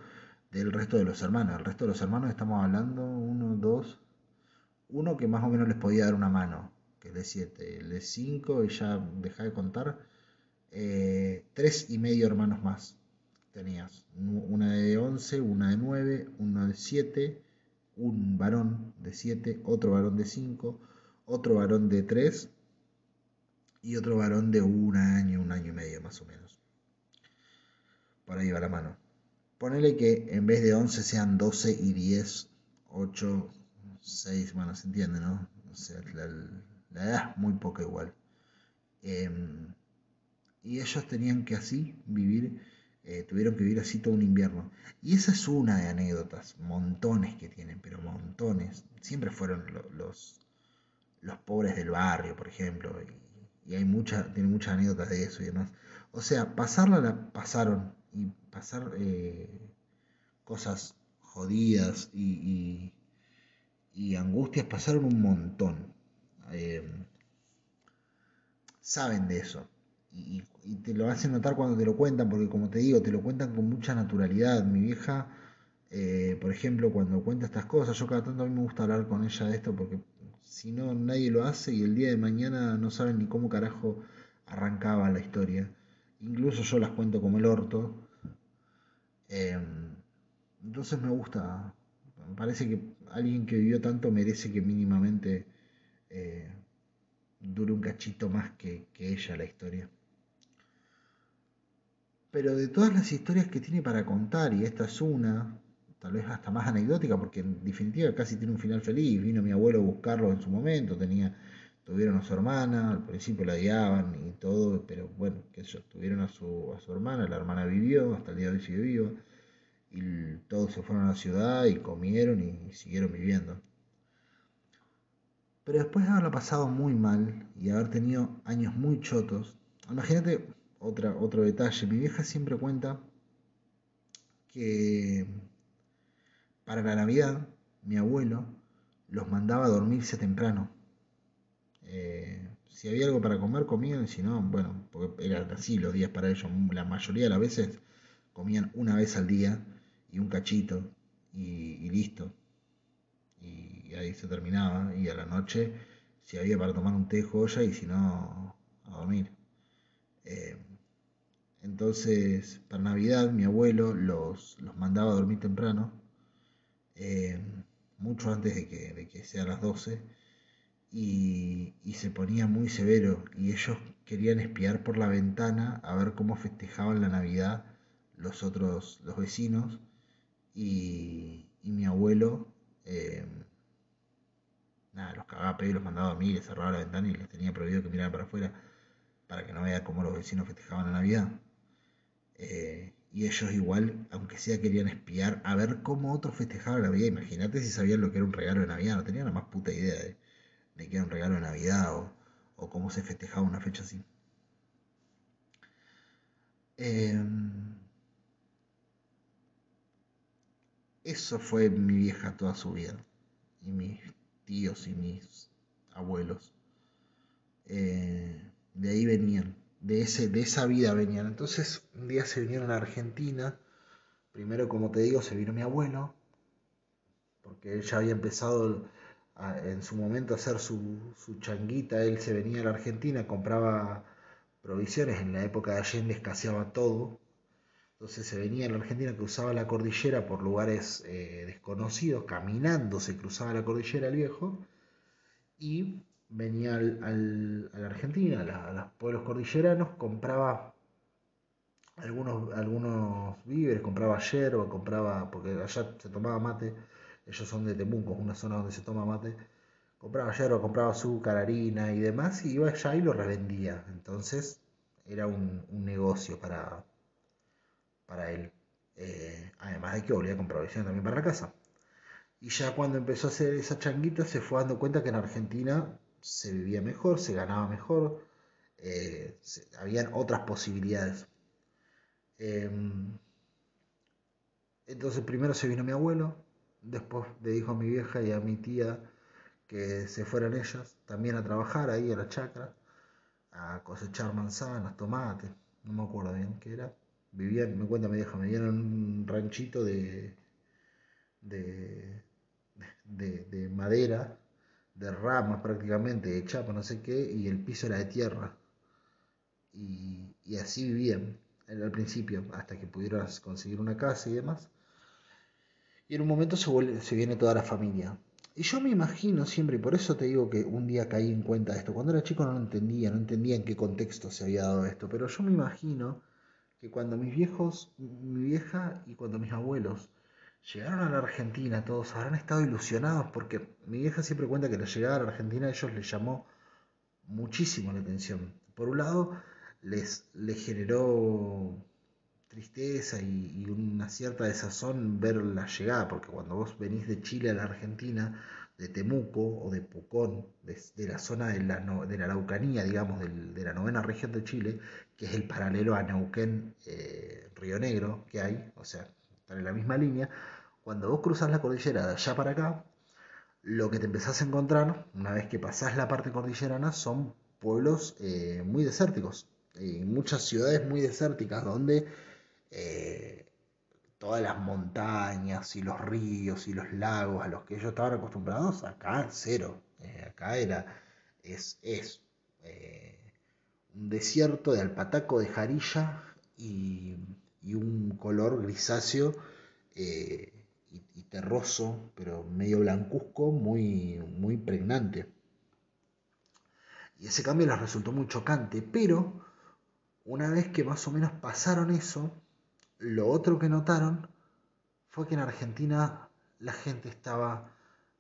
del resto de los hermanos. El resto de los hermanos estamos hablando, uno, dos, uno que más o menos les podía dar una mano, que es de 7, el de 5 y ya deja de contar, eh, tres y medio hermanos más tenías, una de 11, una de 9, uno de 7, un varón de 7, otro varón de 5, otro varón de 3 y otro varón de un año, un año y medio más o menos. Por ahí va la mano. Ponele que en vez de 11 sean 12 y 10, 8, 6, bueno, se entiende, ¿no? O sea, la, edad es muy poca igual. Eh, y ellos tenían que así vivir, eh, tuvieron que vivir así todo un invierno. Y esa es una de anécdotas, montones que tienen, pero montones. Siempre fueron lo, los, los pobres del barrio, por ejemplo, y, hay muchas, tienen muchas anécdotas de eso y demás. O sea, pasarla la pasaron y pasar eh, cosas jodidas y, y, angustias pasaron un montón. Eh, saben de eso y, y, te lo hacen notar cuando te lo cuentan, porque como te digo, te lo cuentan con mucha naturalidad. Mi vieja, eh, por ejemplo, cuando cuenta estas cosas, yo cada tanto a mí me gusta hablar con ella de esto porque si no nadie lo hace y el día de mañana no saben ni cómo carajo arrancaba la historia. Incluso yo las cuento como el orto. Eh, entonces me gusta, me parece que alguien que vivió tanto merece que mínimamente eh, dure un cachito más que, que ella la historia. Pero de todas las historias que tiene para contar, y esta es una, tal vez hasta más anecdótica, porque en definitiva casi tiene un final feliz. Vino mi abuelo a buscarlo en su momento, tenía, tuvieron a su hermana, al principio la odiaban y todo, pero bueno, que ellos tuvieron a su, a su hermana, la hermana vivió, hasta el día de hoy sigue viva, y todos se fueron a la ciudad y comieron y, siguieron viviendo. Pero después de haberlo pasado muy mal y haber tenido años muy chotos, imagínate otra, otro detalle, mi vieja siempre cuenta que para la Navidad mi abuelo los mandaba a dormirse temprano. Eh, si había algo para comer, comían, si no, bueno, porque eran así los días para ellos. La mayoría de las veces comían una vez al día y un cachito y, listo. Y, ahí se terminaba. Y a la noche, si había para tomar un té, joya, y si no, a dormir. Eh, entonces, para Navidad, mi abuelo los, los mandaba a dormir temprano, eh, mucho antes de que, de que sean las 12, y, y, se ponía muy severo, y ellos querían espiar por la ventana a ver cómo festejaban la Navidad los otros, los vecinos, y, y mi abuelo, eh, nada, los cagaba a pedir, los mandaba a mí, les cerraba la ventana y les tenía prohibido que miraran para afuera para que no vean cómo los vecinos festejaban la Navidad. Eh, y ellos igual, aunque sea, querían espiar a ver cómo otros festejaban la Navidad. Imagínate si sabían lo que era un regalo de Navidad, no tenían la más puta idea de, de que era un regalo de Navidad o, o cómo se festejaba una fecha así. Eh, eso fue mi vieja toda su vida, y mis tíos y mis abuelos. Eh, de ahí venían, de, ese, de esa vida venían. Entonces un día se vinieron a Argentina, primero como te digo, se vino mi abuelo, porque él ya había empezado en su momento hacer su, su changuita, él se venía a la Argentina, compraba provisiones, en la época de Allende escaseaba todo, entonces se venía a la Argentina, cruzaba la cordillera por lugares eh, desconocidos, caminando se cruzaba la cordillera el viejo, y venía al, al- a la Argentina, a los pueblos cordilleranos, compraba algunos, algunos víveres, compraba yerba, compraba, porque allá se tomaba mate, ellos son de Temuco, una zona donde se toma mate, compraba yerba, compraba azúcar, harina y demás, y iba allá y lo revendía. Entonces era un, un negocio para, para él. Eh, además de que volvía a comprar provisiones también para la casa. Y ya cuando empezó a hacer esa changuita se fue dando cuenta que en Argentina se vivía mejor, se ganaba mejor, eh, habían otras posibilidades. Em, entonces primero se vino mi abuelo, después le dijo a mi vieja y a mi tía que se fueran ellas también a trabajar ahí a la chacra, a cosechar manzanas, tomates, no me acuerdo bien qué era. Vivían, me cuenta mi vieja, vivían en un ranchito de, de, de, de madera, de ramas prácticamente, de chapa, no sé qué, y el piso era de tierra. Y, y así vivían al principio, hasta que pudieron conseguir una casa y demás. Y en un momento se, vuelve- se viene toda la familia. Y yo me imagino siempre, y por eso te digo que un día caí en cuenta de esto. Cuando era chico no lo entendía, no entendía en qué contexto se había dado esto. Pero yo me imagino que cuando mis viejos, mi vieja y cuando mis abuelos llegaron a la Argentina, todos habrán estado ilusionados porque mi vieja siempre cuenta que la llegada a la Argentina a ellos les llamó muchísimo la atención. Por un lado, les, les generó tristeza y, una cierta desazón ver la llegada, porque cuando vos venís de Chile a la Argentina, de Temuco o de Pucón, de, la zona de la, de la Araucanía, digamos, del- de la novena región de Chile, que es el paralelo a Neuquén, eh, Río Negro que hay, o sea, están en la misma línea, cuando vos cruzás la cordillera de allá para acá, lo que te empezás a encontrar, una vez que pasás la parte cordillerana, son pueblos eh, muy desérticos, y muchas ciudades muy desérticas, donde eh, todas las montañas y los ríos y los lagos a los que ellos estaban acostumbrados, acá cero. Eh, acá era, es, es eh, un desierto de alpataco de jarilla y, y un color grisáceo y, y terroso, pero medio blancuzco, muy, muy pregnante. Y ese cambio les resultó muy chocante, pero una vez que más o menos pasaron eso, lo otro que notaron fue que en Argentina la gente estaba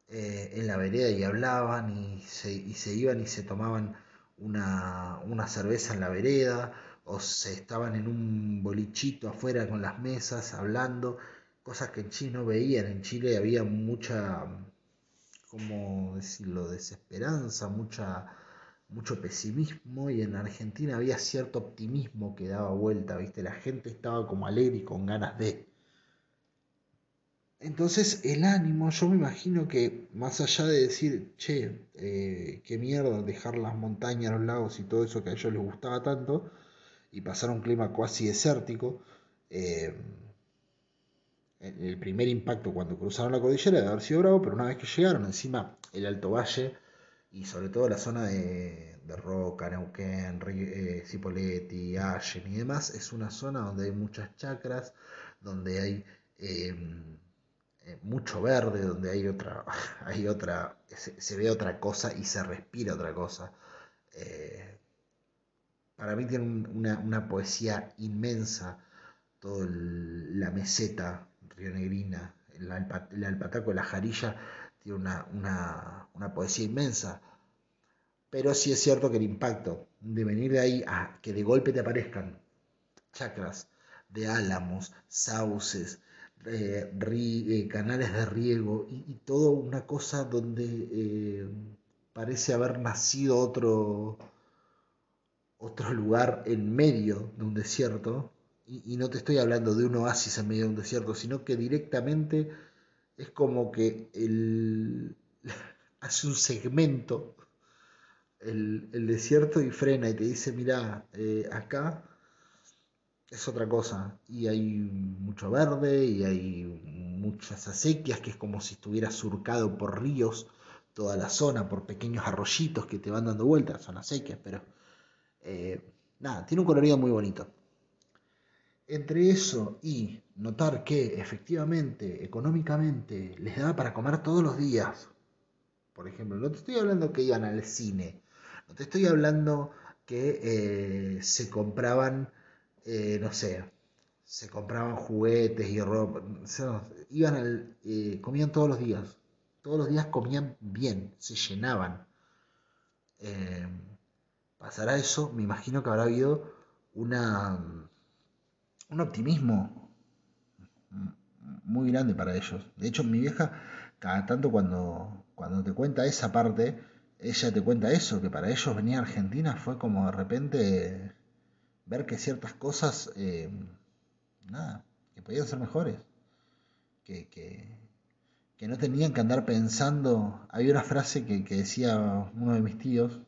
eh, en la vereda y hablaban y se, y se iban y se tomaban una, una cerveza en la vereda o se estaban en un bolichito afuera con las mesas hablando, cosas que en Chile no veían. En Chile había mucha, ¿cómo decirlo?, desesperanza, mucha, mucho pesimismo y en Argentina había cierto optimismo que daba vuelta, ¿viste? La gente estaba como alegre y con ganas de... Entonces el ánimo, yo me imagino que más allá de decir, che, eh, qué mierda dejar las montañas, los lagos y todo eso que a ellos les gustaba tanto, y pasar un clima casi desértico, eh, el primer impacto cuando cruzaron la cordillera debe haber sido bravo, pero una vez que llegaron encima el Alto Valle y sobre todo la zona de, de Roca, Neuquén, Ri- eh, Allen y demás, es una zona donde hay muchas chacras, donde hay eh, eh, mucho verde, donde hay otra, [LAUGHS] hay otra, se, ve otra cosa y se respira otra cosa. Eh, para mí tiene un- una, una poesía inmensa, toda la meseta rionegrina, el, alpa- el alpataco, la jarilla, una, una, poesía inmensa. Pero sí es cierto que el impacto de venir de ahí a que de golpe te aparezcan chacras de álamos, sauces, eh, eh, canales de riego y, todo una cosa donde eh, parece haber nacido otro, otro lugar en medio de un desierto. Y no te estoy hablando de un oasis en medio de un desierto, sino que directamente es como que el, [LAUGHS] hace un segmento el, el desierto y frena y te dice, mira, eh, acá es otra cosa. Y hay mucho verde y hay muchas acequias, que es como si estuviera surcado por ríos toda la zona, por pequeños arroyitos que te van dando vueltas, son acequias, pero eh, nada, tiene un colorido muy bonito. Entre eso y notar que efectivamente, económicamente, les da para comer todos los días. Por ejemplo, no te estoy hablando que iban al cine, no te estoy hablando que eh, se compraban, eh, no sé, se compraban juguetes y ropa. iban al, eh, comían todos los días. Todos los días comían bien, se llenaban. Pasará eso, me imagino que habrá habido una, un optimismo muy grande para ellos. De hecho, mi vieja, cada tanto cuando, cuando te cuenta esa parte, ella te cuenta eso, que para ellos venir a Argentina fue como de repente ver que ciertas cosas, eh, nada, que podían ser mejores, que, que, que no tenían que andar pensando. Había una frase que, que decía uno de mis tíos,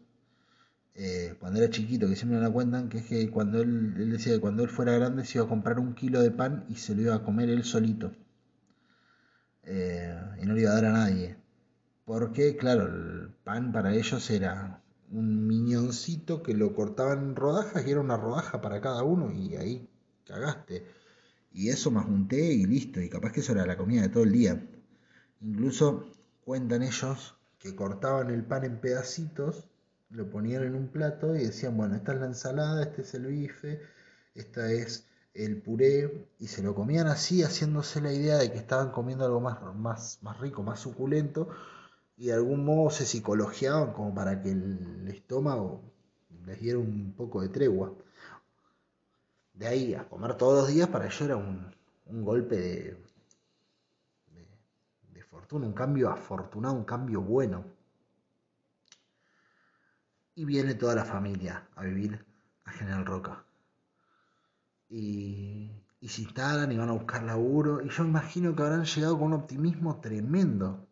eh, cuando era chiquito, que siempre me la cuentan, que es que cuando él, decía que cuando él fuera grande se iba a comprar un kilo de pan y se lo iba a comer él solito. Eh, y no le iba a dar a nadie. Porque, claro, el pan para ellos era un miñoncito que lo cortaban en rodajas y era una rodaja para cada uno y ahí cagaste. Y eso más un té y listo. Y capaz que eso era la comida de todo el día. Incluso cuentan ellos que cortaban el pan en pedacitos, lo ponían en un plato y decían, bueno, esta es la ensalada, este es el bife, esta es el puré, y se lo comían así, haciéndose la idea de que estaban comiendo algo más, más, más rico, más suculento, y de algún modo se psicologiaban como para que el estómago les diera un poco de tregua. De ahí a comer todos los días para ellos era un, un golpe de, de, de fortuna, un cambio afortunado, un cambio bueno. Y viene toda la familia a vivir a General Roca. Y, se instalan y van a buscar laburo. Y yo imagino que habrán llegado con un optimismo tremendo.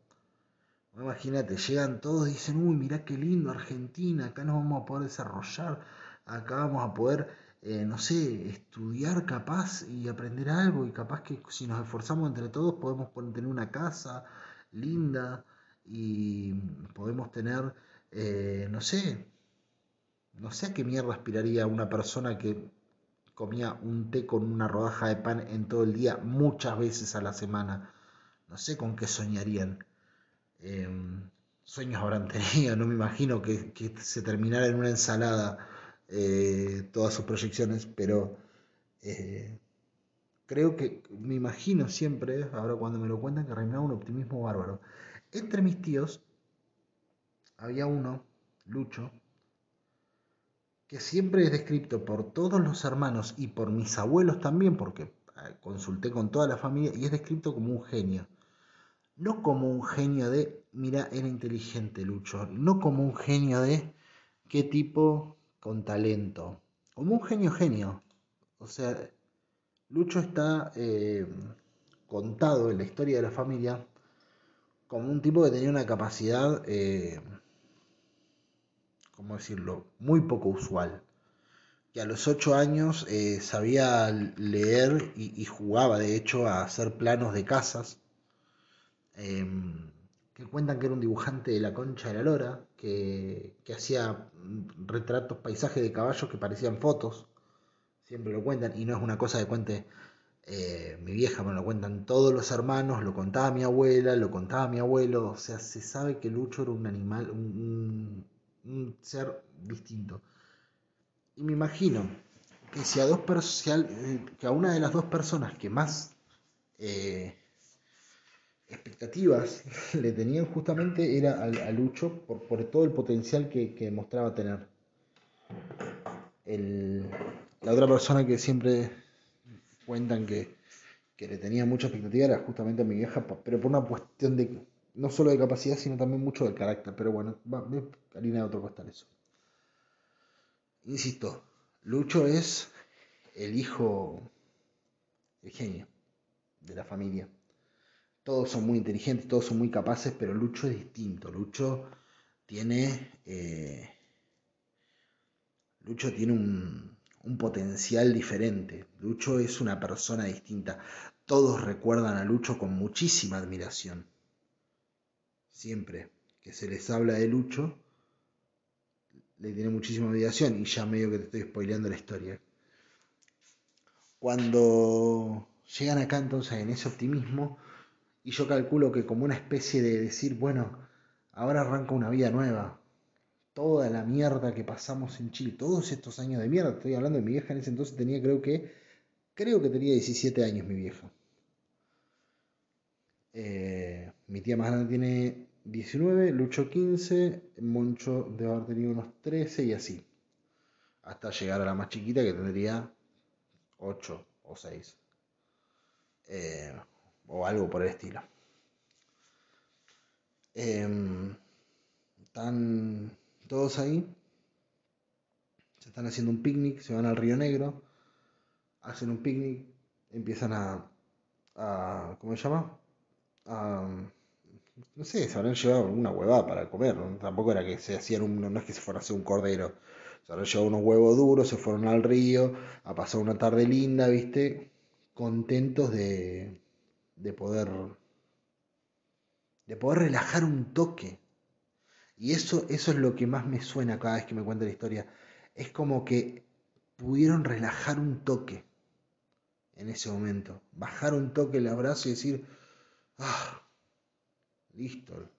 Imagínate, llegan todos y dicen, uy, mirá qué lindo Argentina, acá nos vamos a poder desarrollar, acá vamos a poder, eh, no sé, estudiar capaz y aprender algo y capaz que si nos esforzamos entre todos podemos tener una casa linda y podemos tener, eh, no sé, no sé a qué mierda aspiraría una persona que comía un té con una rodaja de pan en todo el día, muchas veces a la semana. No sé con qué soñarían. Eh, sueños habrán [LAUGHS] tenido, no me imagino que, que se terminara en una ensalada eh, todas sus proyecciones, pero eh, creo que me imagino siempre, ahora cuando me lo cuentan, que reinaba un optimismo bárbaro. Entre mis tíos había uno, Lucho, que siempre es descrito por todos los hermanos y por mis abuelos también, porque consulté con toda la familia, y es descrito como un genio no como un genio de, mira, era inteligente Lucho, no como un genio de, qué tipo con talento, como un genio genio. O sea, Lucho está eh, contado en la historia de la familia como un tipo que tenía una capacidad, eh, ¿cómo decirlo?, muy poco usual. Que a los ocho años eh, sabía leer y, y jugaba, de hecho, a hacer planos de casas eh, que cuentan que era un dibujante de la concha de la lora, que, que hacía retratos, paisajes de caballos que parecían fotos, siempre lo cuentan, y no es una cosa que cuente eh, mi vieja, me lo cuentan todos los hermanos, lo contaba mi abuela, lo contaba mi abuelo, o sea, se sabe que Lucho era un animal, un, un ser distinto. Y me imagino que si a dos a, que a una de las dos personas que más eh, expectativas [LAUGHS] le tenían justamente era a, a Lucho por, por, todo el potencial que, que mostraba tener. El, la otra persona que siempre cuentan que, que, le tenía mucha expectativa era justamente a mi vieja, pero por una cuestión de no solo de capacidad, sino también mucho de carácter. Pero bueno, va, harina de otro costal eso. Insisto, Lucho es el hijo, el genio de la familia todos son muy inteligentes, todos son muy capaces, pero Lucho es distinto. Lucho tiene, eh, Lucho tiene un, un potencial diferente. Lucho es una persona distinta. Todos recuerdan a Lucho con muchísima admiración. Siempre que se les habla de Lucho, le tiene muchísima admiración y ya medio que te estoy spoileando la historia. Cuando llegan acá entonces en ese optimismo, y yo calculo que como una especie de decir, bueno, ahora arranca una vida nueva. Toda la mierda que pasamos en Chile, todos estos años de mierda, estoy hablando de mi vieja en ese entonces tenía creo que, creo que tenía 17 años mi vieja. Eh, mi tía más grande tiene 19, Lucho 15, Moncho debe haber tenido unos 13 y así. Hasta llegar a la más chiquita que tendría 8 o 6. Eh, o algo por el estilo. Em, están todos ahí. Se están haciendo un picnic, se van al Río Negro. Hacen un picnic, empiezan a, a ¿cómo se llama? A, no sé, se habrán llevado una huevada para comer, ¿no? tampoco era que se hacían un, no es que se fueran a hacer un cordero, se habrán llevado unos huevos duros, se fueron al río a pasar una tarde linda, ¿viste? Contentos de, de poder de poder relajar un toque. Y eso, eso es lo que más me suena cada vez que me cuenta la historia. Es como que pudieron relajar un toque en ese momento. Bajar un toque el abrazo y decir, ah, listo.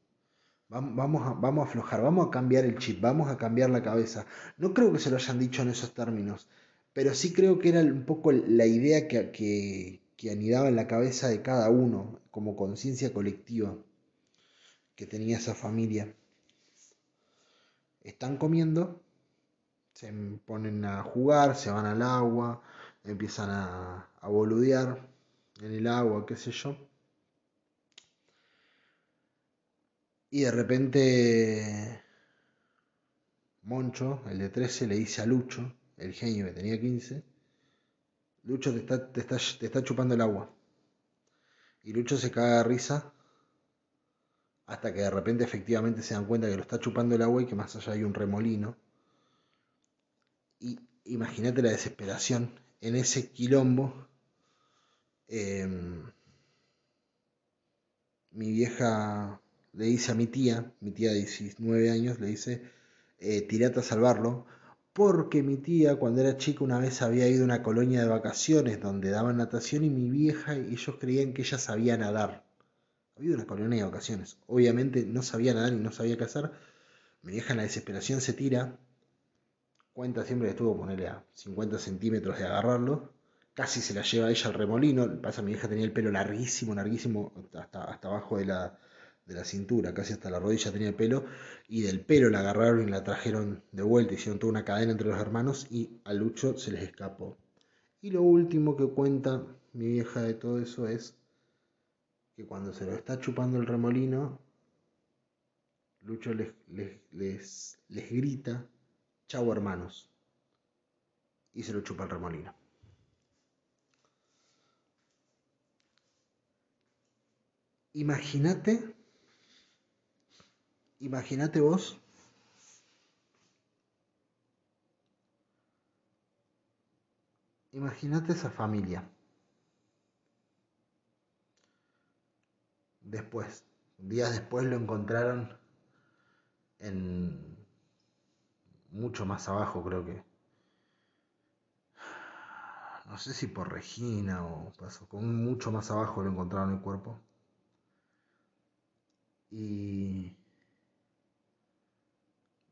Vamos a, aflojar, vamos a cambiar el chip, vamos a cambiar la cabeza. No creo que se lo hayan dicho en esos términos, pero sí creo que era un poco la idea que anidaba en la cabeza de cada uno, como conciencia colectiva que tenía esa familia. Están comiendo, se ponen a jugar, se van al agua, empiezan a, a boludear en el agua, qué sé yo. Y de repente Moncho, el de 13, le dice a Lucho, el genio que tenía 15, Lucho te está, te está, te está chupando el agua. Y Lucho se caga de risa hasta que de repente efectivamente se dan cuenta que lo está chupando el agua y que más allá hay un remolino. Y imagínate la desesperación en ese quilombo. Em, mi vieja le dice a mi tía, mi tía de 19 años, le dice, eh, tirate a salvarlo, porque mi tía cuando era chica una vez había ido a una colonia de vacaciones donde daban natación y mi vieja ellos creían que ella sabía nadar. Había una colonia de vacaciones. Obviamente no sabía nadar y no sabía qué hacer. Mi vieja en la desesperación se tira. Cuenta siempre que estuvo ponerle a 50 centímetros de agarrarlo. Casi se la lleva ella al remolino. Pasa, mi vieja tenía el pelo larguísimo, larguísimo, hasta, hasta abajo de la, de la cintura, casi hasta la rodilla tenía el pelo, y del pelo la agarraron y la trajeron de vuelta, hicieron toda una cadena entre los hermanos y a Lucho se les escapó. Y lo último que cuenta mi vieja de todo eso es que cuando se lo está chupando el remolino, Lucho les, les, les, les grita, chau hermanos, y se lo chupa el remolino. Imagínate, imagínate vos Imagínate esa familia. Después, días después lo encontraron en mucho más abajo, creo que. No sé si por Regina o pasó, con mucho más abajo lo encontraron el cuerpo. Y.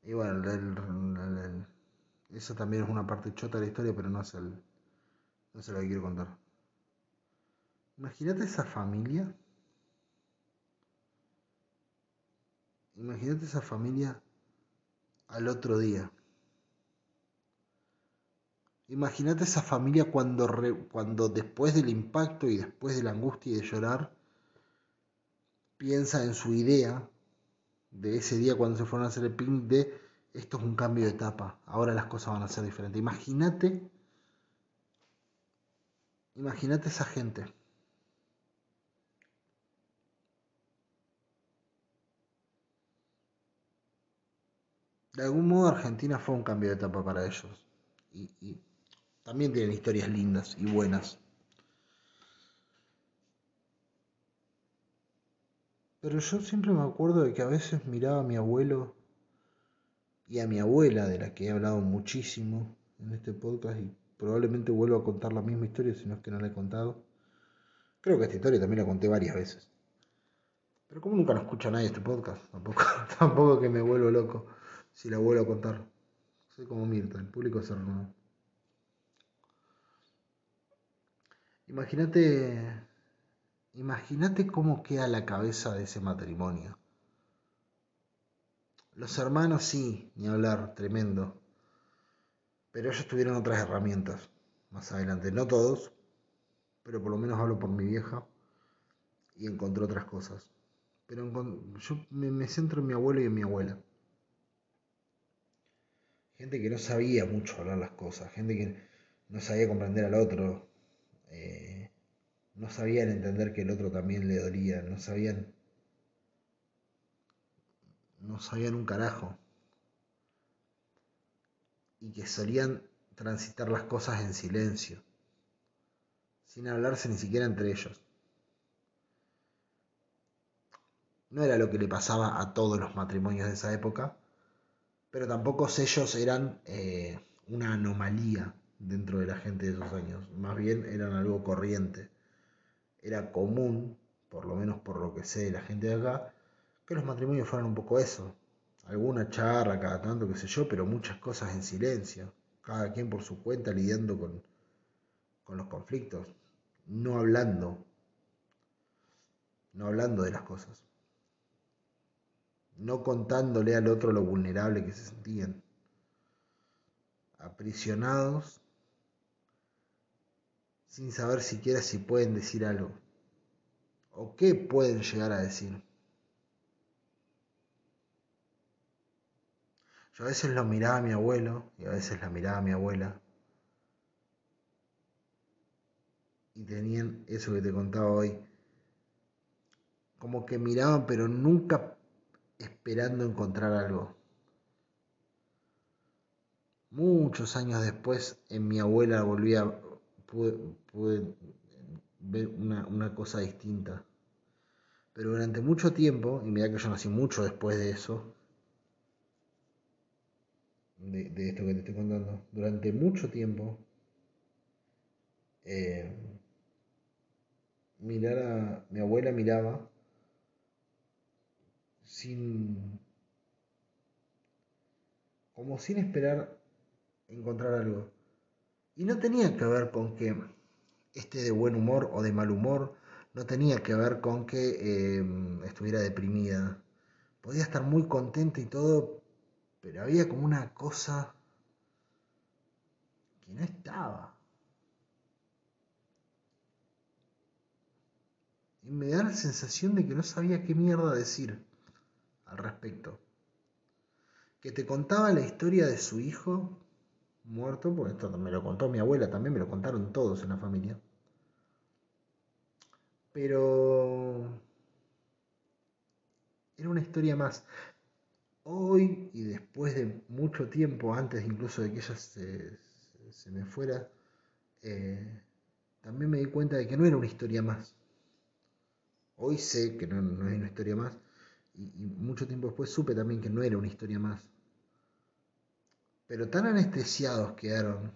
Y bueno, el, también es una parte chota de la historia, pero no es el. No sé lo que quiero contar. Imagínate esa familia. Imagínate esa familia al otro día. Imagínate esa familia cuando, re, cuando después del impacto y después de la angustia y de llorar, piensa en su idea de ese día cuando se fueron a hacer el picnic de esto es un cambio de etapa, ahora las cosas van a ser diferentes. Imagínate Imagínate esa gente. De algún modo Argentina fue un cambio de etapa para ellos. y, y también tienen historias lindas y buenas. Pero yo siempre me acuerdo de que a veces miraba a mi abuelo y a mi abuela, de la que he hablado muchísimo en este podcast y probablemente vuelvo a contar la misma historia, si no es que no la he contado. Creo que esta historia también la conté varias veces. Pero como nunca la escucha nadie este podcast, tampoco, [LAUGHS] tampoco que me vuelvo loco si la vuelvo a contar. Soy como Mirta, el público se renueva. Imagínate, imagínate cómo queda la cabeza de ese matrimonio. Los hermanos sí, ni hablar, tremendo. Pero ellos tuvieron otras herramientas más adelante. No todos, pero por lo menos hablo por mi vieja y encontró otras cosas. Pero yo me, me centro en mi abuelo y en mi abuela. Gente que no sabía mucho hablar las cosas, gente que no sabía comprender al otro, eh, no sabían entender que el otro también le dolía, no sabían, no sabían un carajo. Y que solían transitar las cosas en silencio, sin hablarse ni siquiera entre ellos. No era lo que le pasaba a todos los matrimonios de esa época, pero tampoco ellos eran eh, una anomalía dentro de la gente de esos años, más bien eran algo corriente. Era común, por lo menos por lo que sé de la gente de acá, que los matrimonios fueran un poco eso. Alguna charla cada tanto, qué sé yo, pero muchas cosas en silencio. Cada quien por su cuenta lidiando con, con los conflictos. No hablando. No hablando de las cosas. No contándole al otro lo vulnerable que se sentían. Aprisionados sin saber siquiera si pueden decir algo o qué pueden llegar a decir. Yo a veces lo miraba a mi abuelo y a veces la miraba a mi abuela y tenían eso que te contaba hoy, como que miraban pero nunca esperando encontrar algo. Muchos años después en mi abuela volví a, ver una, cosa distinta. Pero durante mucho tiempo, y mira que yo nací mucho después de eso, de, esto que te estoy contando, durante mucho tiempo, eh, mi abuela miraba sin como sin esperar encontrar algo y no tenía que ver con que esté de buen humor o de mal humor, no tenía que ver con que em, estuviera deprimida. Podía estar muy contenta y todo, pero había como una cosa que no estaba. Y me da la sensación de que no sabía qué mierda decir al respecto. Que te contaba la historia de su hijo muerto, porque esto me lo contó mi abuela, también me lo contaron todos en la familia. Pero era una historia más. Hoy y después de mucho tiempo, antes incluso de que ella se, me fuera, eh, también me di cuenta de que no era una historia más. Hoy sé que no, no es una historia más y, y mucho tiempo después supe también que no era una historia más pero tan anestesiados quedaron.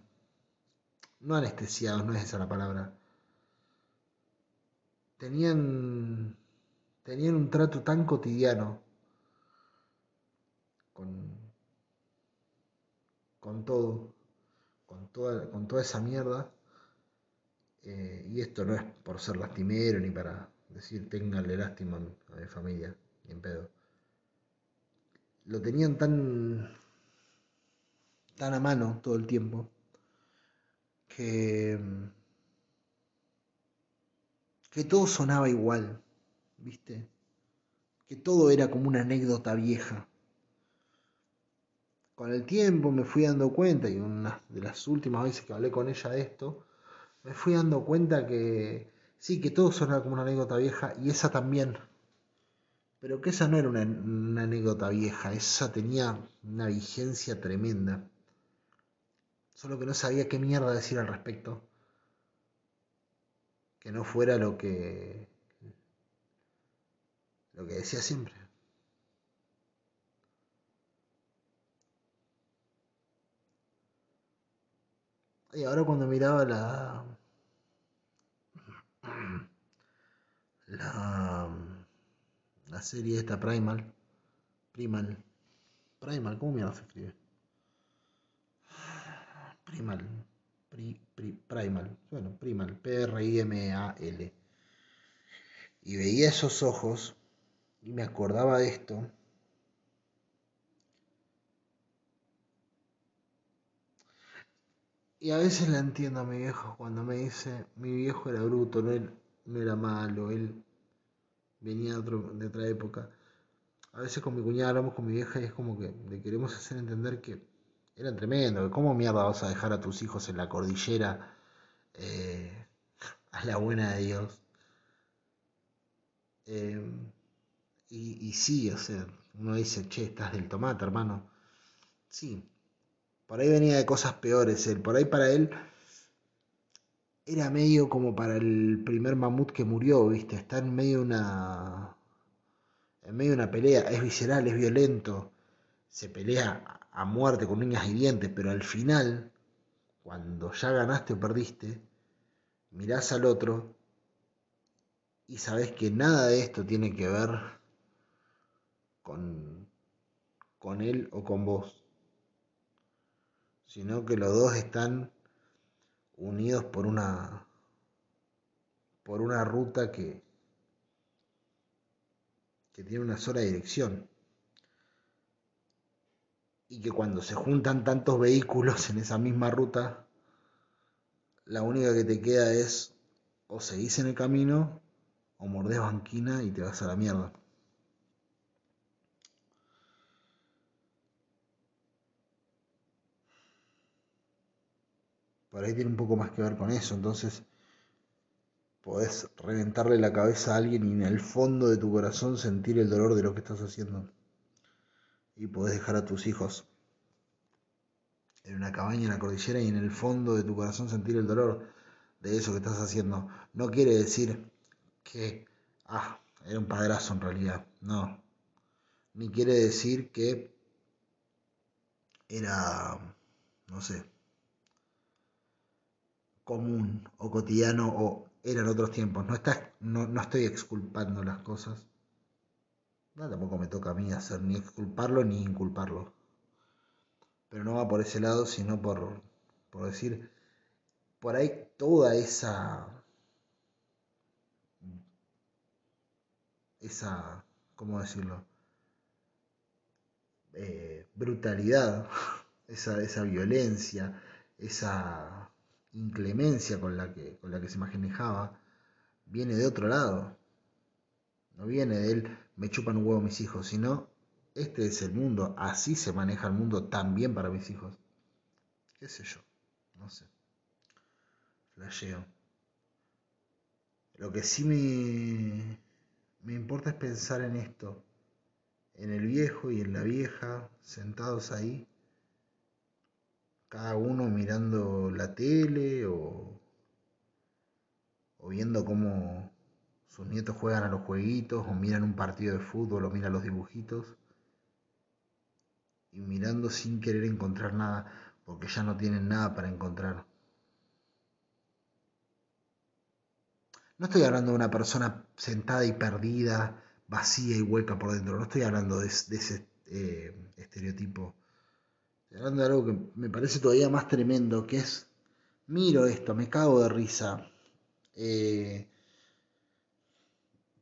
No anestesiados, no es esa la palabra. Tenían, tenían un trato tan cotidiano con, con todo, con toda, con toda esa mierda. Eh, y esto no es por ser lastimero ni para decir ténganle lástima a mi familia, ni en pedo. Lo tenían tan tan a mano todo el tiempo que, que todo sonaba igual, ¿viste? Que todo era como una anécdota vieja. Con el tiempo me fui dando cuenta, y una de las últimas veces que hablé con ella de esto, me fui dando cuenta que sí, que todo sonaba como una anécdota vieja y esa también. Pero que esa no era una, anécdota vieja, esa tenía una vigencia tremenda Solo que no sabía qué mierda decir al respecto. Que no fuera lo que. lo que decía siempre. Y ahora cuando miraba la. La. La serie esta Primal. Primal. Primal, ¿cómo mierda se escribe? Primal. Pri- primal. Bueno, Primal. P-R-I-M-A-L. Y veía esos ojos y me acordaba de esto. Y a veces la entiendo a mi viejo cuando me dice, mi viejo era bruto, no, él, no era malo, él venía de, de otra época. A veces con mi cuñada hablamos con mi vieja y es como que le queremos hacer entender que eran tremendo, cómo mierda vas a dejar a tus hijos en la cordillera eh, a la buena de Dios. Eh, y, y sí, o sea, uno dice, che, estás del tomate, hermano. Sí, por ahí venía de cosas peores él, por ahí para él era medio como para el primer mamut que murió, ¿viste? Está en medio de una en medio de una pelea, es visceral, es violento, se pelea a muerte con uñas y dientes, pero al final, cuando ya ganaste o perdiste, mirás al otro y sabés que nada de esto tiene que ver con, con él o con vos, sino que los dos están unidos por una por una ruta que que tiene una sola dirección y que cuando se juntan tantos vehículos en esa misma ruta la única que te queda es o seguís en el camino o mordés banquina y te vas a la mierda. Por ahí tiene un poco más que ver con eso, entonces podés reventarle la cabeza a alguien y en el fondo de tu corazón sentir el dolor de lo que estás haciendo. Y podés dejar a tus hijos en una cabaña en la cordillera y en el fondo de tu corazón sentir el dolor de eso que estás haciendo. No quiere decir que, ah, era un padrazo en realidad, no. Ni quiere decir que era, no sé, común o cotidiano o eran otros tiempos. No, estás, no, no estoy exculpando las cosas. Tampoco me toca a mí hacer ni exculparlo ni inculparlo. Pero no va por ese lado, sino por, por decir, por ahí toda esa, esa, ¿cómo decirlo? Eh, brutalidad, [LAUGHS] esa, esa violencia, esa inclemencia con la que, con la que se manejaba, viene de otro lado. No viene de él, me chupan un huevo mis hijos, sino este es el mundo, así se maneja el mundo también para mis hijos. ¿Qué sé yo? No sé. Flasheo. Lo que sí me, me importa es pensar en esto, en el viejo y en la vieja, sentados ahí, cada uno mirando la tele o, o viendo cómo sus nietos juegan a los jueguitos o miran un partido de fútbol o miran los dibujitos y mirando sin querer encontrar nada porque ya no tienen nada para encontrar. No estoy hablando de una persona sentada y perdida, vacía y hueca por dentro, no estoy hablando de, ese eh, estereotipo. Estoy hablando de algo que me parece todavía más tremendo, que es, miro esto, me cago de risa. Eh,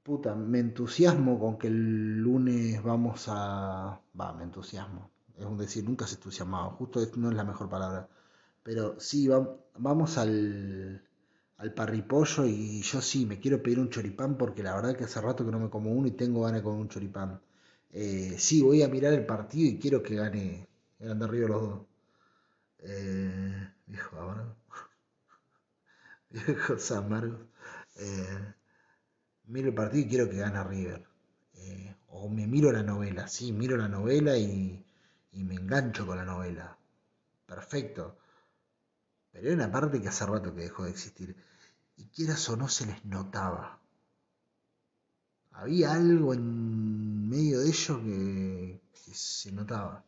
puta, me entusiasmo con que el lunes vamos a... Va, me entusiasmo. Es un decir, nunca se entusiasmado, justo no es la mejor palabra. Pero sí, va- vamos al, al parripollo y yo sí, me quiero pedir un choripán porque la verdad que hace rato que no me como uno y tengo ganas de comer un choripán. Eh, sí, voy a mirar el partido y quiero que gane Grande Río los dos. Eh, viejo amargo. [LAUGHS] Viejos amargos. Eh, miro el partido y quiero que gane River. Eh, o me miro la novela, sí, miro la novela y, y me engancho con la novela. Perfecto. Pero hay una parte que hace rato que dejó de existir. Y quieras o no se les notaba. Había algo en medio de ellos que, se notaba.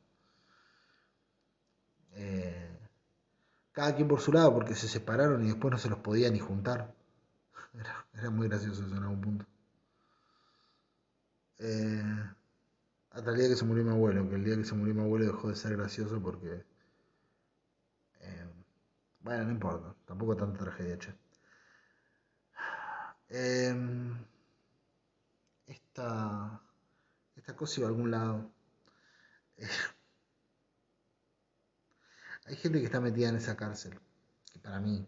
Eh, cada quien por su lado, porque se separaron y después no se los podía ni juntar. Era, era muy gracioso eso en algún punto. Eh, hasta el día que se murió mi abuelo, que el día que se murió mi abuelo dejó de ser gracioso porque... eh, bueno, no importa, tampoco tanta tragedia, che. Eh, esta, esta cosa iba a algún lado. Eh, hay gente que está metida en esa cárcel, que para mí,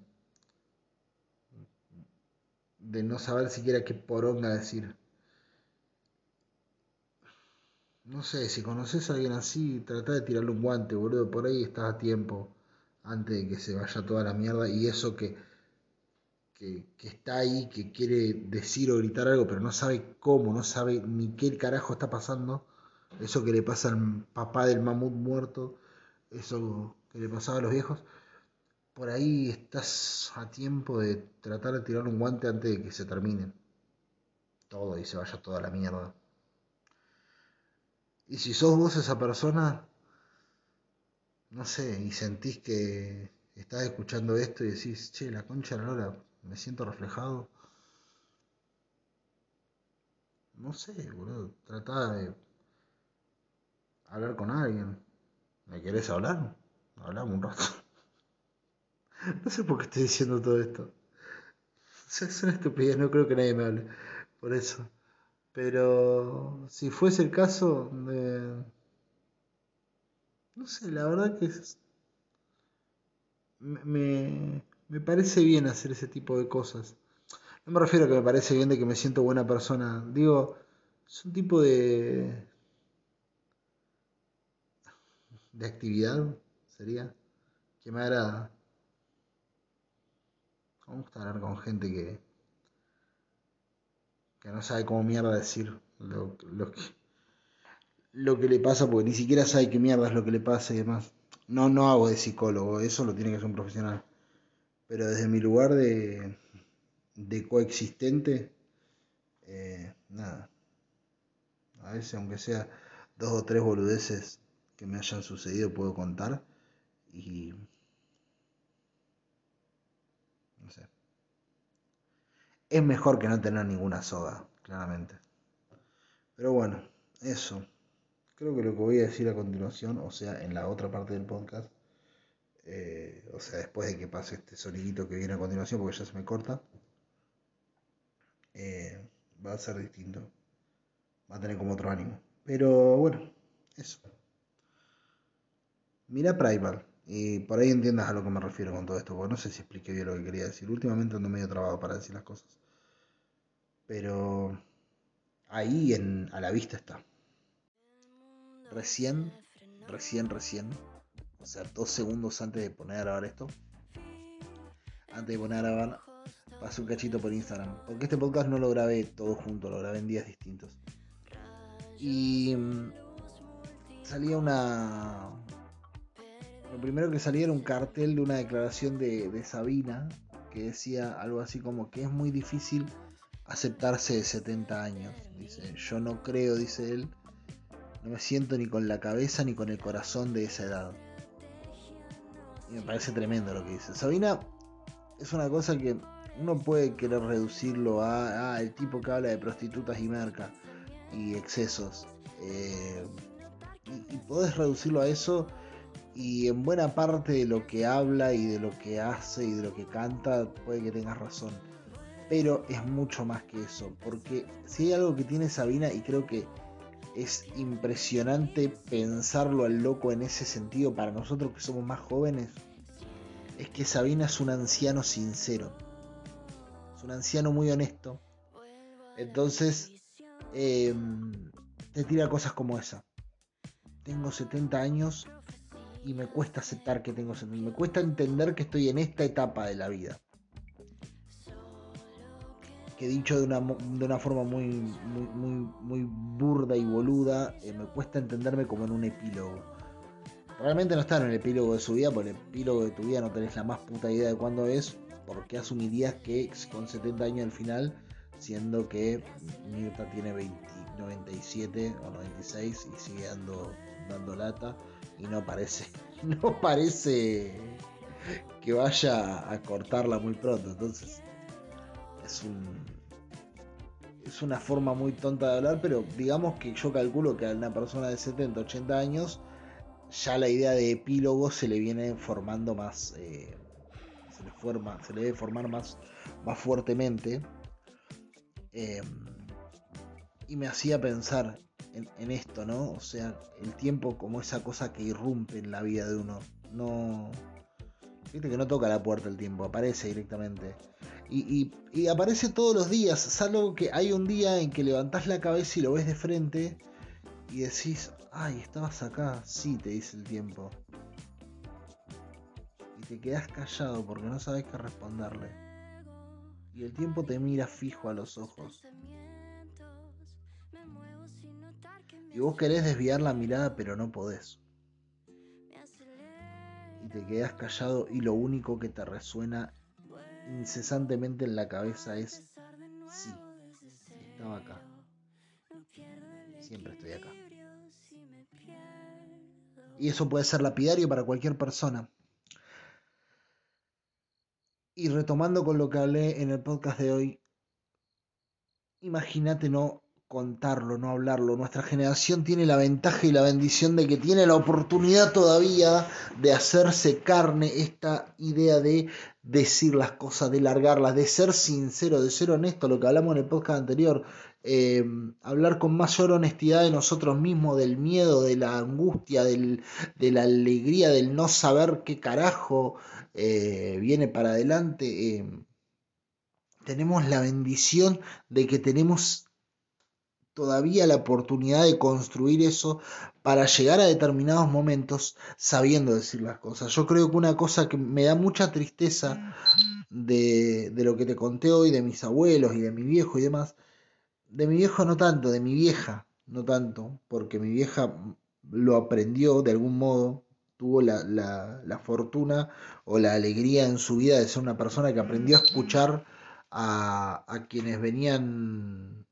de no saber siquiera qué poronga decir. No sé, si conoces a alguien así, trata de tirarle un guante, boludo. Por ahí estás a tiempo antes de que se vaya toda la mierda. Y eso que, que, que está ahí, que quiere decir o gritar algo, pero no sabe cómo, no sabe ni qué carajo está pasando. Eso que le pasa al papá del mamut muerto, eso que le pasaba a los viejos. Por ahí estás a tiempo de tratar de tirar un guante antes de que se termine todo y se vaya toda la mierda. Y si sos vos esa persona, no sé, y sentís que estás escuchando esto y decís, che, la concha de la lora, me siento reflejado. No sé, boludo, tratá de hablar con alguien. ¿Me querés hablar? Hablamos un rato. No sé por qué estoy diciendo todo esto. Es una estupidez, no creo que nadie me hable. Por eso. Pero si fuese el caso. No sé, la verdad que es... me, me parece bien hacer ese tipo de cosas. No me refiero a que me parece bien de que me siento buena persona. Digo, es un tipo de... de actividad, sería, que me agrada. Me gusta hablar con gente que, que no sabe cómo mierda decir lo, lo, que, lo que le pasa, porque ni siquiera sabe qué mierda es lo que le pasa y demás. No, no hago de psicólogo, eso lo tiene que hacer un profesional. Pero desde mi lugar de, de coexistente, eh, nada. A veces, aunque sea dos o tres boludeces que me hayan sucedido, puedo contar. Y no sé. Es mejor que no tener ninguna soga, claramente. Pero bueno, eso. Creo que lo que voy a decir a continuación, o sea, en la otra parte del podcast, eh, o sea, después de que pase este sonidito que viene a continuación, porque ya se me corta, eh, va a ser distinto. Va a tener como otro ánimo. Pero bueno, eso. Mira Primal. Y por ahí entiendas a lo que me refiero con todo esto, porque no sé si expliqué bien lo que quería decir. Últimamente ando medio trabado para decir las cosas. Pero ahí en, a la vista está. Recién, recién, recién, o sea, dos segundos antes de poner a grabar esto, antes de poner a grabar, pasé un cachito por Instagram. Porque este podcast no lo grabé todo junto, lo grabé en días distintos. Y mm, salía una, lo primero que salía era un cartel de una declaración de, de, Sabina que decía algo así como que es muy difícil aceptarse de 70 años. Dice, yo no creo, dice él, no me siento ni con la cabeza ni con el corazón de esa edad. Y me parece tremendo lo que dice. Sabina es una cosa que uno puede querer reducirlo a, a el tipo que habla de prostitutas y merca y excesos. Eh, y, y podés reducirlo a eso y en buena parte de lo que habla y de lo que hace y de lo que canta puede que tengas razón. Pero es mucho más que eso, porque si hay algo que tiene Sabina y creo que es impresionante pensarlo al loco en ese sentido para nosotros que somos más jóvenes, es que Sabina es un anciano sincero, es un anciano muy honesto. Entonces, eh, te tira cosas como esa. Tengo 70 años y me cuesta aceptar que tengo sentido. Me cuesta entender que estoy en esta etapa de la vida. Que dicho de una, de una forma muy, muy, muy, burda y boluda, eh, me cuesta entenderme como en un epílogo. realmente no está en el epílogo de su vida, porque el epílogo de tu vida no tenés la más puta idea de cuándo es, porque asumirías que con 70 años al final, siendo que Mirta tiene 20, 97 o 96 y sigue dando, dando lata y no parece, [LAUGHS] no parece que vaya a cortarla muy pronto, entonces es un es una forma muy tonta de hablar, pero digamos que yo calculo que a una persona de 70, 80 años ya la idea de epílogo se le viene formando más, eh, se, le forma, se le debe formar más, más fuertemente. Eh, y me hacía pensar en, en, esto, ¿no? O sea, el tiempo como esa cosa que irrumpe en la vida de uno. No. Viste que no toca la puerta el tiempo, aparece directamente. Y, y, aparece todos los días, salvo que hay un día en que levantás la cabeza y lo ves de frente y decís, ay, estabas acá, sí, te dice el tiempo. Y te quedas callado porque no sabes qué responderle. Y el tiempo te mira fijo a los ojos. Y vos querés desviar la mirada, pero no podés. Y te quedas callado y lo único que te resuena incesantemente en la cabeza es, sí, estaba acá. Siempre estoy acá. Y eso puede ser lapidario para cualquier persona. Y retomando con lo que hablé en el podcast de hoy, imagínate no contarlo, no hablarlo. Nuestra generación tiene la ventaja y la bendición de que tiene la oportunidad todavía de hacerse carne esta idea de decir las cosas, de largarlas, de ser sincero, de ser honesto, lo que hablamos en el podcast anterior, eh, hablar con mayor honestidad de nosotros mismos, del miedo, de la angustia, de la alegría, del no saber qué carajo eh, viene para adelante. Eh, tenemos la bendición de que tenemos todavía la oportunidad de construir eso para llegar a determinados momentos sabiendo decir las cosas. Yo creo que una cosa que me da mucha tristeza de, de, lo que te conté hoy, de mis abuelos y de mi viejo y demás, de mi viejo no tanto, de mi vieja no tanto, porque mi vieja lo aprendió de algún modo, tuvo la, la, la fortuna o la alegría en su vida de ser una persona que aprendió a escuchar a, a quienes venían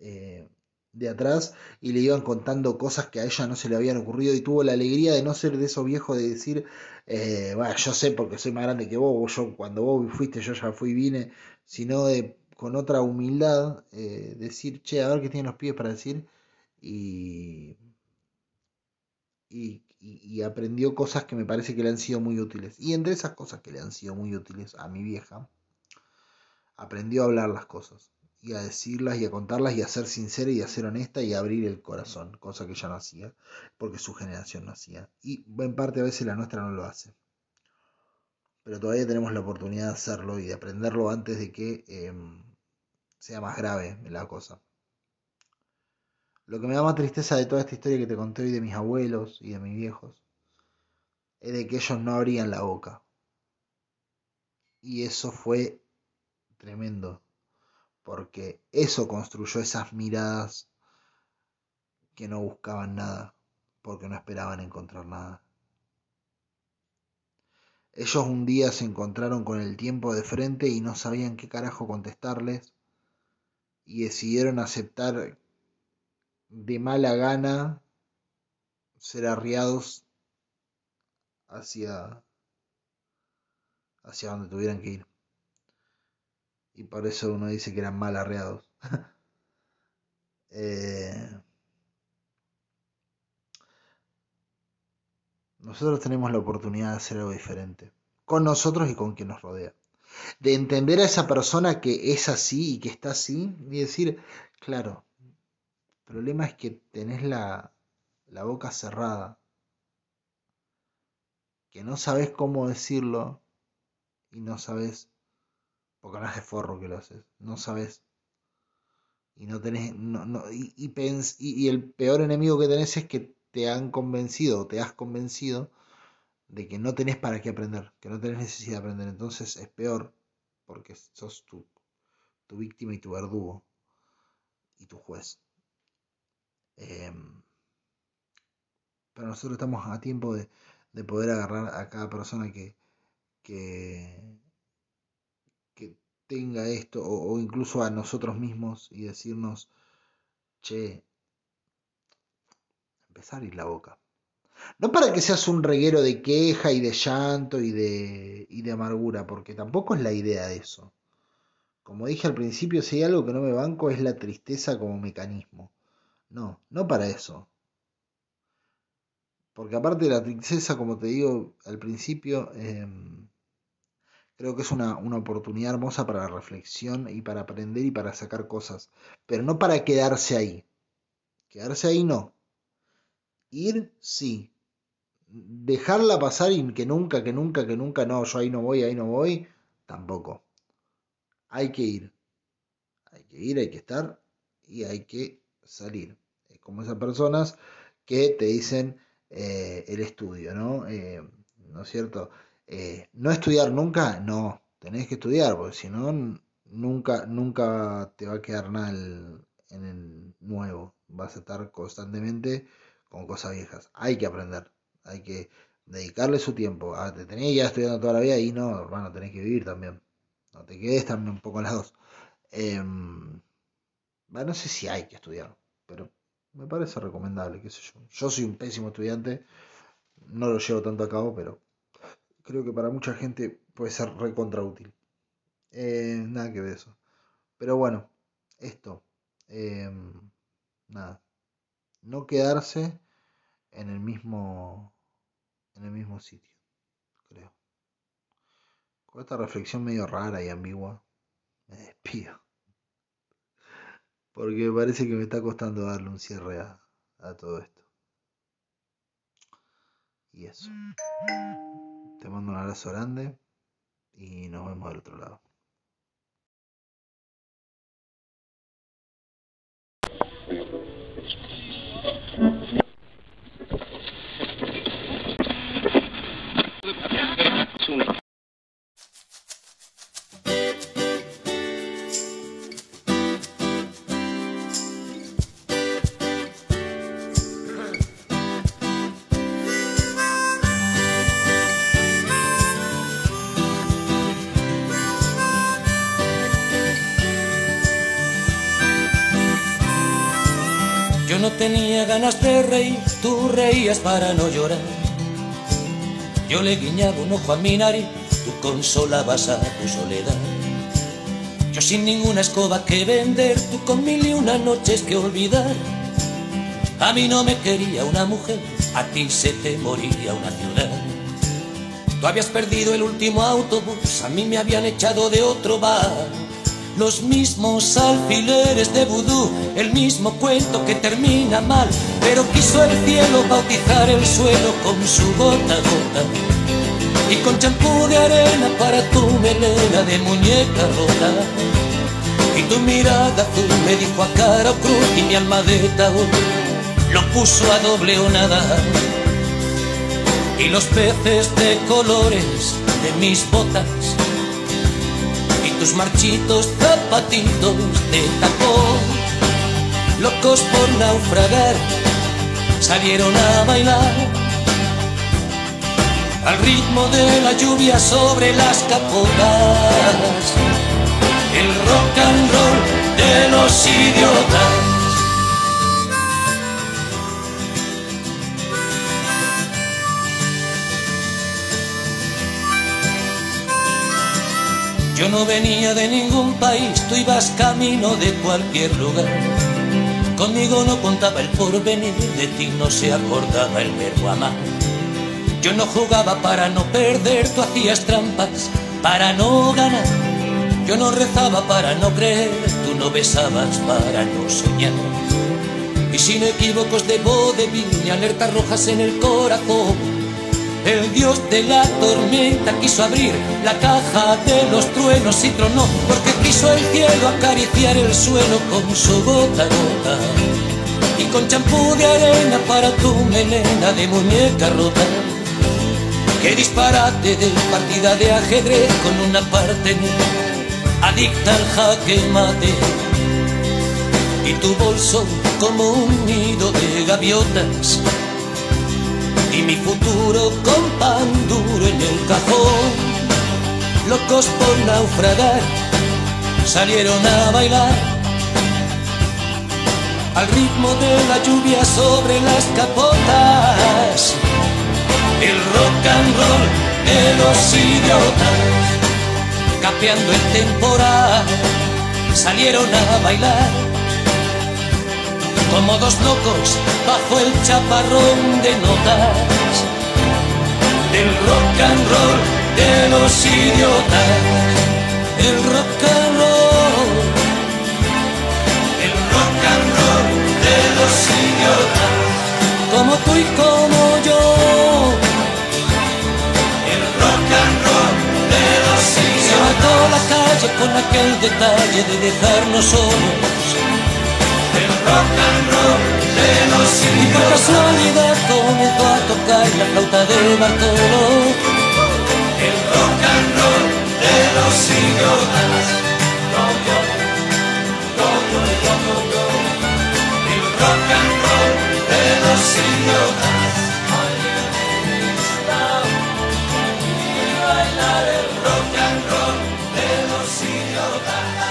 eh, de atrás y le iban contando cosas que a ella no se le habían ocurrido y tuvo la alegría de no ser de esos viejos de decir, eh, bueno, yo sé porque soy más grande que vos, yo cuando vos fuiste yo ya fui y vine, sino de con otra humildad eh, decir, che, a ver qué tienen los pies para decir y, y, y, aprendió cosas que me parece que le han sido muy útiles. Y entre esas cosas que le han sido muy útiles a mi vieja, aprendió a hablar las cosas y a decirlas y a contarlas y a ser sincera y a ser honesta y a abrir el corazón, cosa que ella no hacía, porque su generación no hacía. Y en parte a veces la nuestra no lo hace. Pero todavía tenemos la oportunidad de hacerlo y de aprenderlo antes de que eh, sea más grave la cosa. Lo que me da más tristeza de toda esta historia que te conté hoy de mis abuelos y de mis viejos es de que ellos no abrían la boca. Y eso fue tremendo porque eso construyó esas miradas que no buscaban nada, porque no esperaban encontrar nada. Ellos un día se encontraron con el tiempo de frente y no sabían qué carajo contestarles y decidieron aceptar de mala gana ser arriados hacia hacia donde tuvieran que ir y por eso uno dice que eran mal arreados. [LAUGHS] eh, nosotros tenemos la oportunidad de hacer algo diferente, con nosotros y con quien nos rodea. De entender a esa persona que es así y que está así y decir, claro, el problema es que tenés la, la boca cerrada, que no sabes cómo decirlo y no sabes porque no de forro que lo haces, no sabes. Y no tenés. No, no, y, y, pens, y, y, el peor enemigo que tenés es que te han convencido, te has convencido de que no tenés para qué aprender, que no tenés necesidad de aprender. Entonces es peor, porque sos tu, tu víctima y tu verdugo y tu juez. Eh, pero nosotros estamos a tiempo de, de poder agarrar a cada persona que, que tenga esto, o, incluso a nosotros mismos y decirnos, che, empezar a ir la boca. No para que seas un reguero de queja y de llanto y de, y de amargura, porque tampoco es la idea de eso. Como dije al principio, si hay algo que no me banco es la tristeza como mecanismo. No, no para eso. Porque aparte de la tristeza, como te digo al principio, eh, creo que es una, una oportunidad hermosa para reflexión y para aprender y para sacar cosas. Pero no para quedarse ahí. Quedarse ahí no. Ir, sí. Dejarla pasar y que nunca, que nunca, que nunca, no, yo ahí no voy, ahí no voy, tampoco. Hay que ir. Hay que ir, hay que estar y hay que salir. Es como esas personas que te dicen eh, el estudio, ¿no? Eh, ¿No es cierto? Eh, no estudiar nunca, no, tenés que estudiar, porque si no, nunca, nunca te va a quedar nada en el nuevo. Vas a estar constantemente con cosas viejas. Hay que aprender, hay que dedicarle su tiempo. Ah, te tenés ya estudiando toda la vida y no, hermano, tenés que vivir también. No te quedes también un poco las dos. Em, bah, no sé si hay que estudiar, pero me parece recomendable, qué sé yo. Yo soy un pésimo estudiante, no lo llevo tanto a cabo, pero creo que para mucha gente puede ser recontra útil. Eh, nada que ver eso. Pero bueno, esto. em, nada. No quedarse en el mismo. en el mismo sitio, creo. Con esta reflexión medio rara y ambigua, me despido. Porque me parece que me está costando darle un cierre a, a todo esto. Y eso. Te mando un abrazo grande y nos vemos del otro lado. Tenía ganas de reír, tú reías para no llorar. Yo le guiñaba un ojo a mi nariz, tú consolabas a tu soledad. Yo sin ninguna escoba que vender, tú con mil y una noches que olvidar. A mí no me quería una mujer, a ti se te moría una ciudad. Tú habías perdido el último autobús, a mí me habían echado de otro bar. Los mismos alfileres de vudú, el mismo cuento que termina mal, pero quiso el cielo bautizar el suelo con su gota gota. Y con champú de arena para tu melena de muñeca rota. Y tu mirada azul me dijo a cara o cruz y mi alma de taúd lo puso a doble o nada. Y los peces de colores de mis botas tus marchitos zapatitos de tacón, locos por naufragar, salieron a bailar. Al ritmo de la lluvia sobre las capotas, el rock and roll de los idiotas. Yo no venía de ningún país, tú ibas camino de cualquier lugar. Conmigo no contaba el porvenir, de ti no se acordaba el verbo amar. Yo no jugaba para no perder, tú hacías trampas para no ganar. Yo no rezaba para no creer, tú no besabas para no soñar. Y sin equívocos de ni alertas rojas en el corazón, el dios de la tormenta quiso abrir la caja de los truenos y tronó, porque quiso el cielo acariciar el suelo con su gota gota. Y con champú de arena para tu melena de muñeca rota. Qué disparate de partida de ajedrez con una parte adicta al jaque mate. Y tu bolso como un nido de gaviotas mi futuro con pan duro en el cajón. Locos por naufragar, salieron a bailar al ritmo de la lluvia sobre las capotas. El rock and roll de los idiotas, capeando el temporal, salieron a bailar como dos locos bajo el chaparrón de notas del rock and roll de los idiotas, el rock and roll, el rock and roll de los idiotas, como tú y como yo, el rock and roll de los idiotas, se mató la calle con aquel detalle de dejarnos solos rock and de los. Y por casualidad comenzó a tocar la flauta de Bartolo. El rock and roll de los idiotas. Como, como, como, como. El rock and roll de los idiotas. Rock and roll de los idiotas.